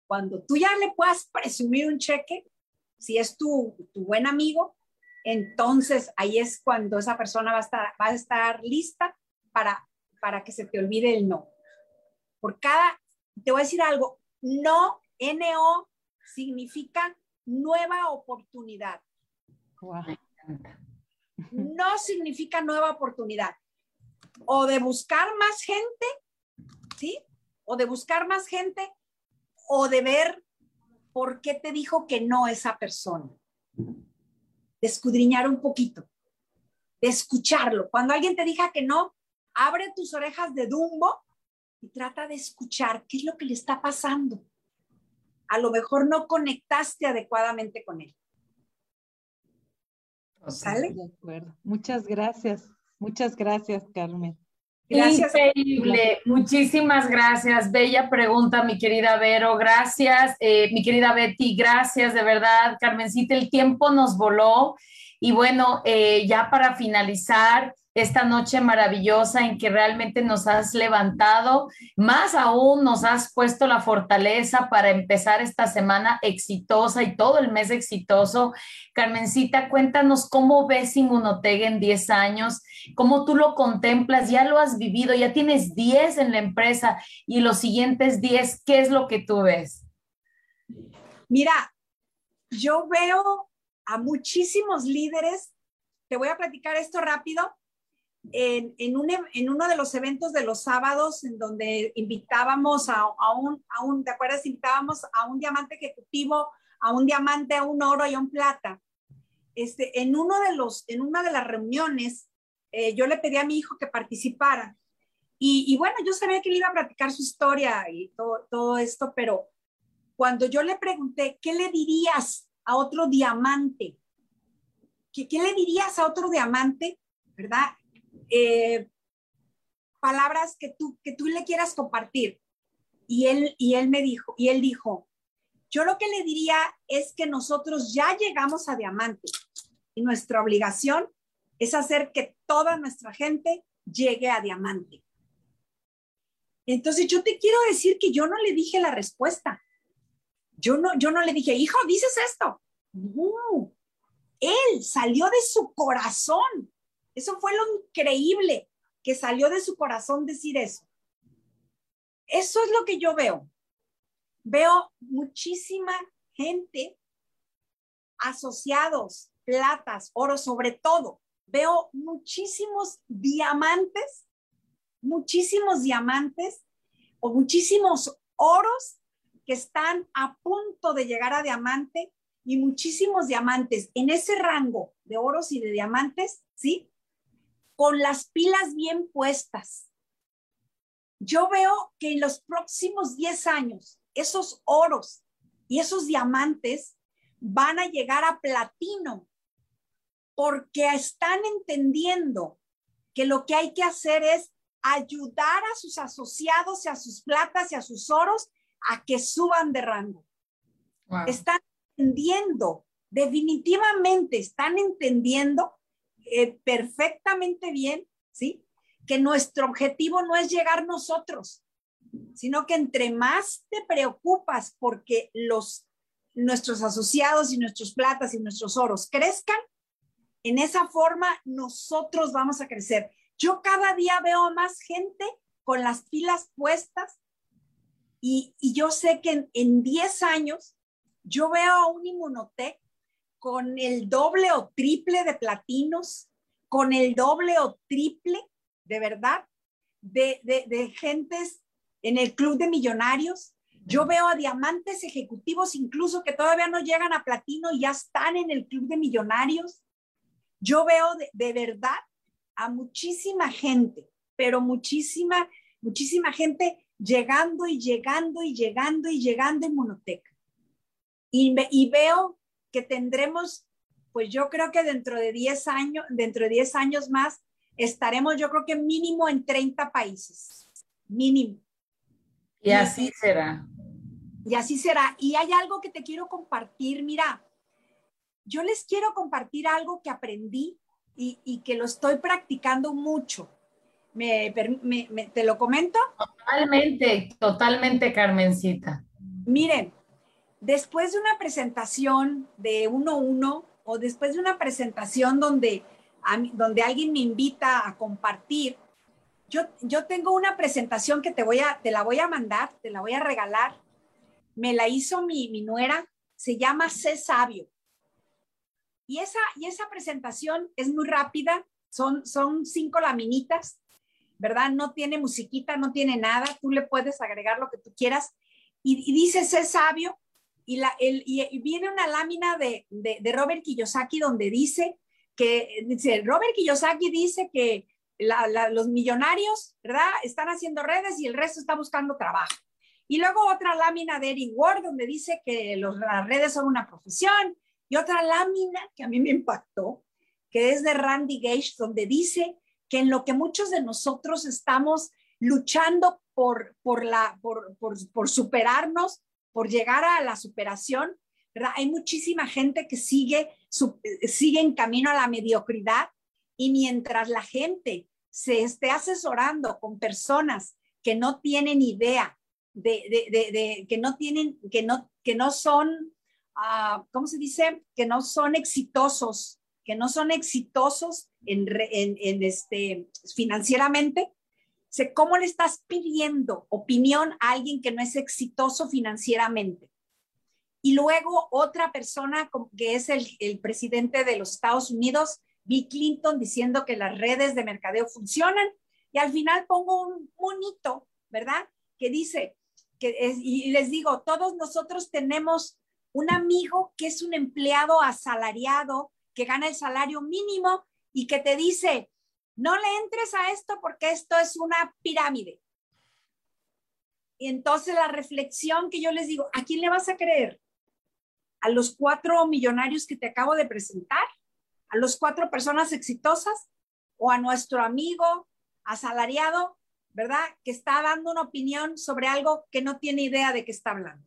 cuando tú ya le puedas presumir un cheque, si es tu, tu buen amigo, entonces ahí es cuando esa persona va a estar, va a estar lista para, para que se te olvide el no. Por cada, te voy a decir algo, no, NO significa nueva oportunidad. No significa nueva oportunidad. O de buscar más gente, ¿sí? O de buscar más gente, o de ver por qué te dijo que no esa persona de escudriñar un poquito, de escucharlo. Cuando alguien te diga que no, abre tus orejas de Dumbo y trata de escuchar qué es lo que le está pasando. A lo mejor no conectaste adecuadamente con él. ¿Sale? De acuerdo. Muchas gracias. Muchas gracias, Carmen. Gracias. Increíble, muchísimas gracias. Bella pregunta, mi querida Vero. Gracias, eh, mi querida Betty. Gracias, de verdad, Carmencita. El tiempo nos voló. Y bueno, eh, ya para finalizar, esta noche maravillosa en que realmente nos has levantado, más aún nos has puesto la fortaleza para empezar esta semana exitosa y todo el mes exitoso. Carmencita, cuéntanos cómo ves Inmunotega en 10 años, cómo tú lo contemplas, ya lo has vivido, ya tienes 10 en la empresa y los siguientes 10, ¿qué es lo que tú ves? Mira, yo veo a muchísimos líderes, te voy a platicar esto rápido, en, en, un, en, uno de los eventos de los sábados en donde invitábamos a, a, un, a un, ¿te acuerdas? Invitábamos a un diamante ejecutivo, a un diamante, a un oro y a un plata. Este, en, uno de los, en una de las reuniones, eh, yo le pedí a mi hijo que participara. Y, y, bueno, yo sabía que él iba a platicar su historia y todo, todo esto, pero cuando yo le pregunté, ¿qué le dirías a otro diamante? ¿Qué, qué le dirías a otro diamante? ¿Verdad? Eh, palabras que tú, que tú le quieras compartir. Y él, y él me dijo, y él dijo, yo lo que le diría es que nosotros ya llegamos a diamante y nuestra obligación es hacer que toda nuestra gente llegue a diamante. Entonces yo te quiero decir que yo no le dije la respuesta. Yo no, yo no le dije, hijo, dices esto. No, él salió de su corazón eso fue lo increíble que salió de su corazón decir eso. Eso es lo que yo veo. Veo muchísima gente, asociados, platas, oro sobre todo. Veo muchísimos diamantes, muchísimos diamantes o muchísimos oros que están a punto de llegar a diamante y muchísimos diamantes en ese rango de oros y de diamantes, ¿sí? Con las pilas bien puestas. Yo veo que en los próximos 10 años, esos oros y esos diamantes van a llegar a platino porque están entendiendo que lo que hay que hacer es ayudar a sus asociados y a sus platas y a sus oros a que suban de rango. Están entendiendo, definitivamente están entendiendo eh, perfectamente bien, ¿sí? Que nuestro objetivo no es llegar nosotros, sino que entre más te preocupas porque los nuestros asociados y nuestros platas y nuestros oros crezcan, en esa forma nosotros vamos a crecer. Yo cada día veo más gente con las pilas puestas y, yo sé que en 10 años yo veo a un inmunotec con el doble o triple de platinos, con el doble o triple, de verdad, de, de, gentes en el club de millonarios. Yo veo a diamantes ejecutivos incluso que todavía no llegan a platino y ya están en el club de millonarios. Yo veo de, de verdad a muchísima gente, pero muchísima, muchísima gente llegando y llegando y llegando y llegando en Monoteca. Y, y veo que tendremos, pues yo creo que dentro de 10 años, dentro de 10 años más, estaremos yo creo que mínimo en 30 países, mínimo. Y así será. Y así será. Y hay algo que te quiero compartir, mira, yo les quiero compartir algo que aprendí y, que lo estoy practicando mucho. ¿Me, te lo comento? Totalmente, totalmente, Carmencita. Miren, después de una presentación de uno a uno o después de una presentación donde, donde alguien me invita a compartir, yo, yo tengo una presentación que te, voy a, te la voy a mandar, te la voy a regalar. Me la hizo mi, mi nuera, se llama Sé Sabio. Y esa, y esa presentación es muy rápida, son, son cinco laminitas, ¿verdad? No tiene musiquita, no tiene nada, tú le puedes agregar lo que tú quieras. Y, y dice Sé Sabio, y, el, y, viene una lámina de, de, Robert Kiyosaki donde dice que, dice, Robert Kiyosaki dice que los millonarios, ¿verdad? Están haciendo redes y el resto está buscando trabajo. Y luego otra lámina de Eric Ward donde dice que las redes son una profesión. Y otra lámina que a mí me impactó, que es de Randy Gage, donde dice que en lo que muchos de nosotros estamos luchando por, por, la, por, por, por superarnos, por llegar a la superación. Hay muchísima gente que sigue, sigue en camino a la mediocridad Y mientras la gente se esté asesorando con personas que no tienen idea de, que no tienen, que no, que no son, uh, ¿cómo se dice? Que no son exitosos, que no son exitosos en este, financieramente. ¿Cómo le estás pidiendo opinión a alguien que no es exitoso financieramente? Y luego otra persona que es el, el presidente de los Estados Unidos, Bill Clinton, diciendo que las redes de mercadeo funcionan. Y al final pongo un monito, ¿verdad? Que dice, que y les digo, todos nosotros tenemos un amigo que es un empleado asalariado, que gana el salario mínimo y que te dice, no le entres a esto porque esto es una pirámide. Y entonces la reflexión que yo les digo, ¿a quién le vas a creer? ¿A los cuatro millonarios que te acabo de presentar? ¿A los cuatro personas exitosas? ¿O a nuestro amigo asalariado ¿verdad? Que está dando una opinión sobre algo que no tiene idea de qué está hablando.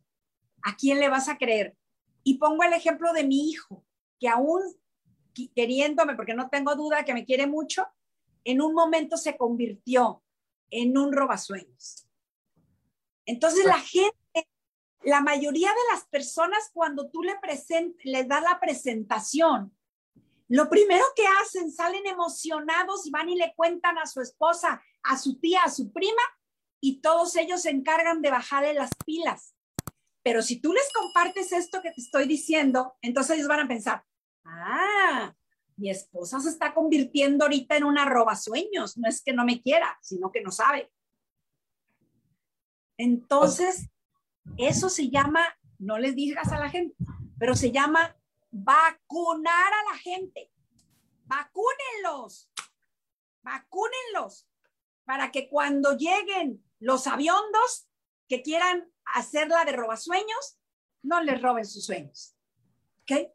¿A quién le vas a creer? Y pongo el ejemplo de mi hijo, que aún queriéndome, porque no tengo duda que me quiere mucho, en un momento se convirtió en un robasueños. Entonces la gente, la mayoría de las personas cuando tú le present, les das la presentación, lo primero que hacen, salen emocionados y van y le cuentan a su esposa, a su tía, a su prima, y todos ellos se encargan de bajarle las pilas. Pero si tú les compartes esto que te estoy diciendo, entonces ellos van a pensar, ah, mi esposa se está convirtiendo ahorita en una roba sueños. No es que no me quiera, sino que no sabe. Entonces, eso se llama, no les digas a la gente, pero se llama vacunar a la gente. Vacúnenlos, vacúnenlos para que cuando lleguen los aviondos que quieran hacerla de robasueños, no les roben sus sueños. ¿Ok?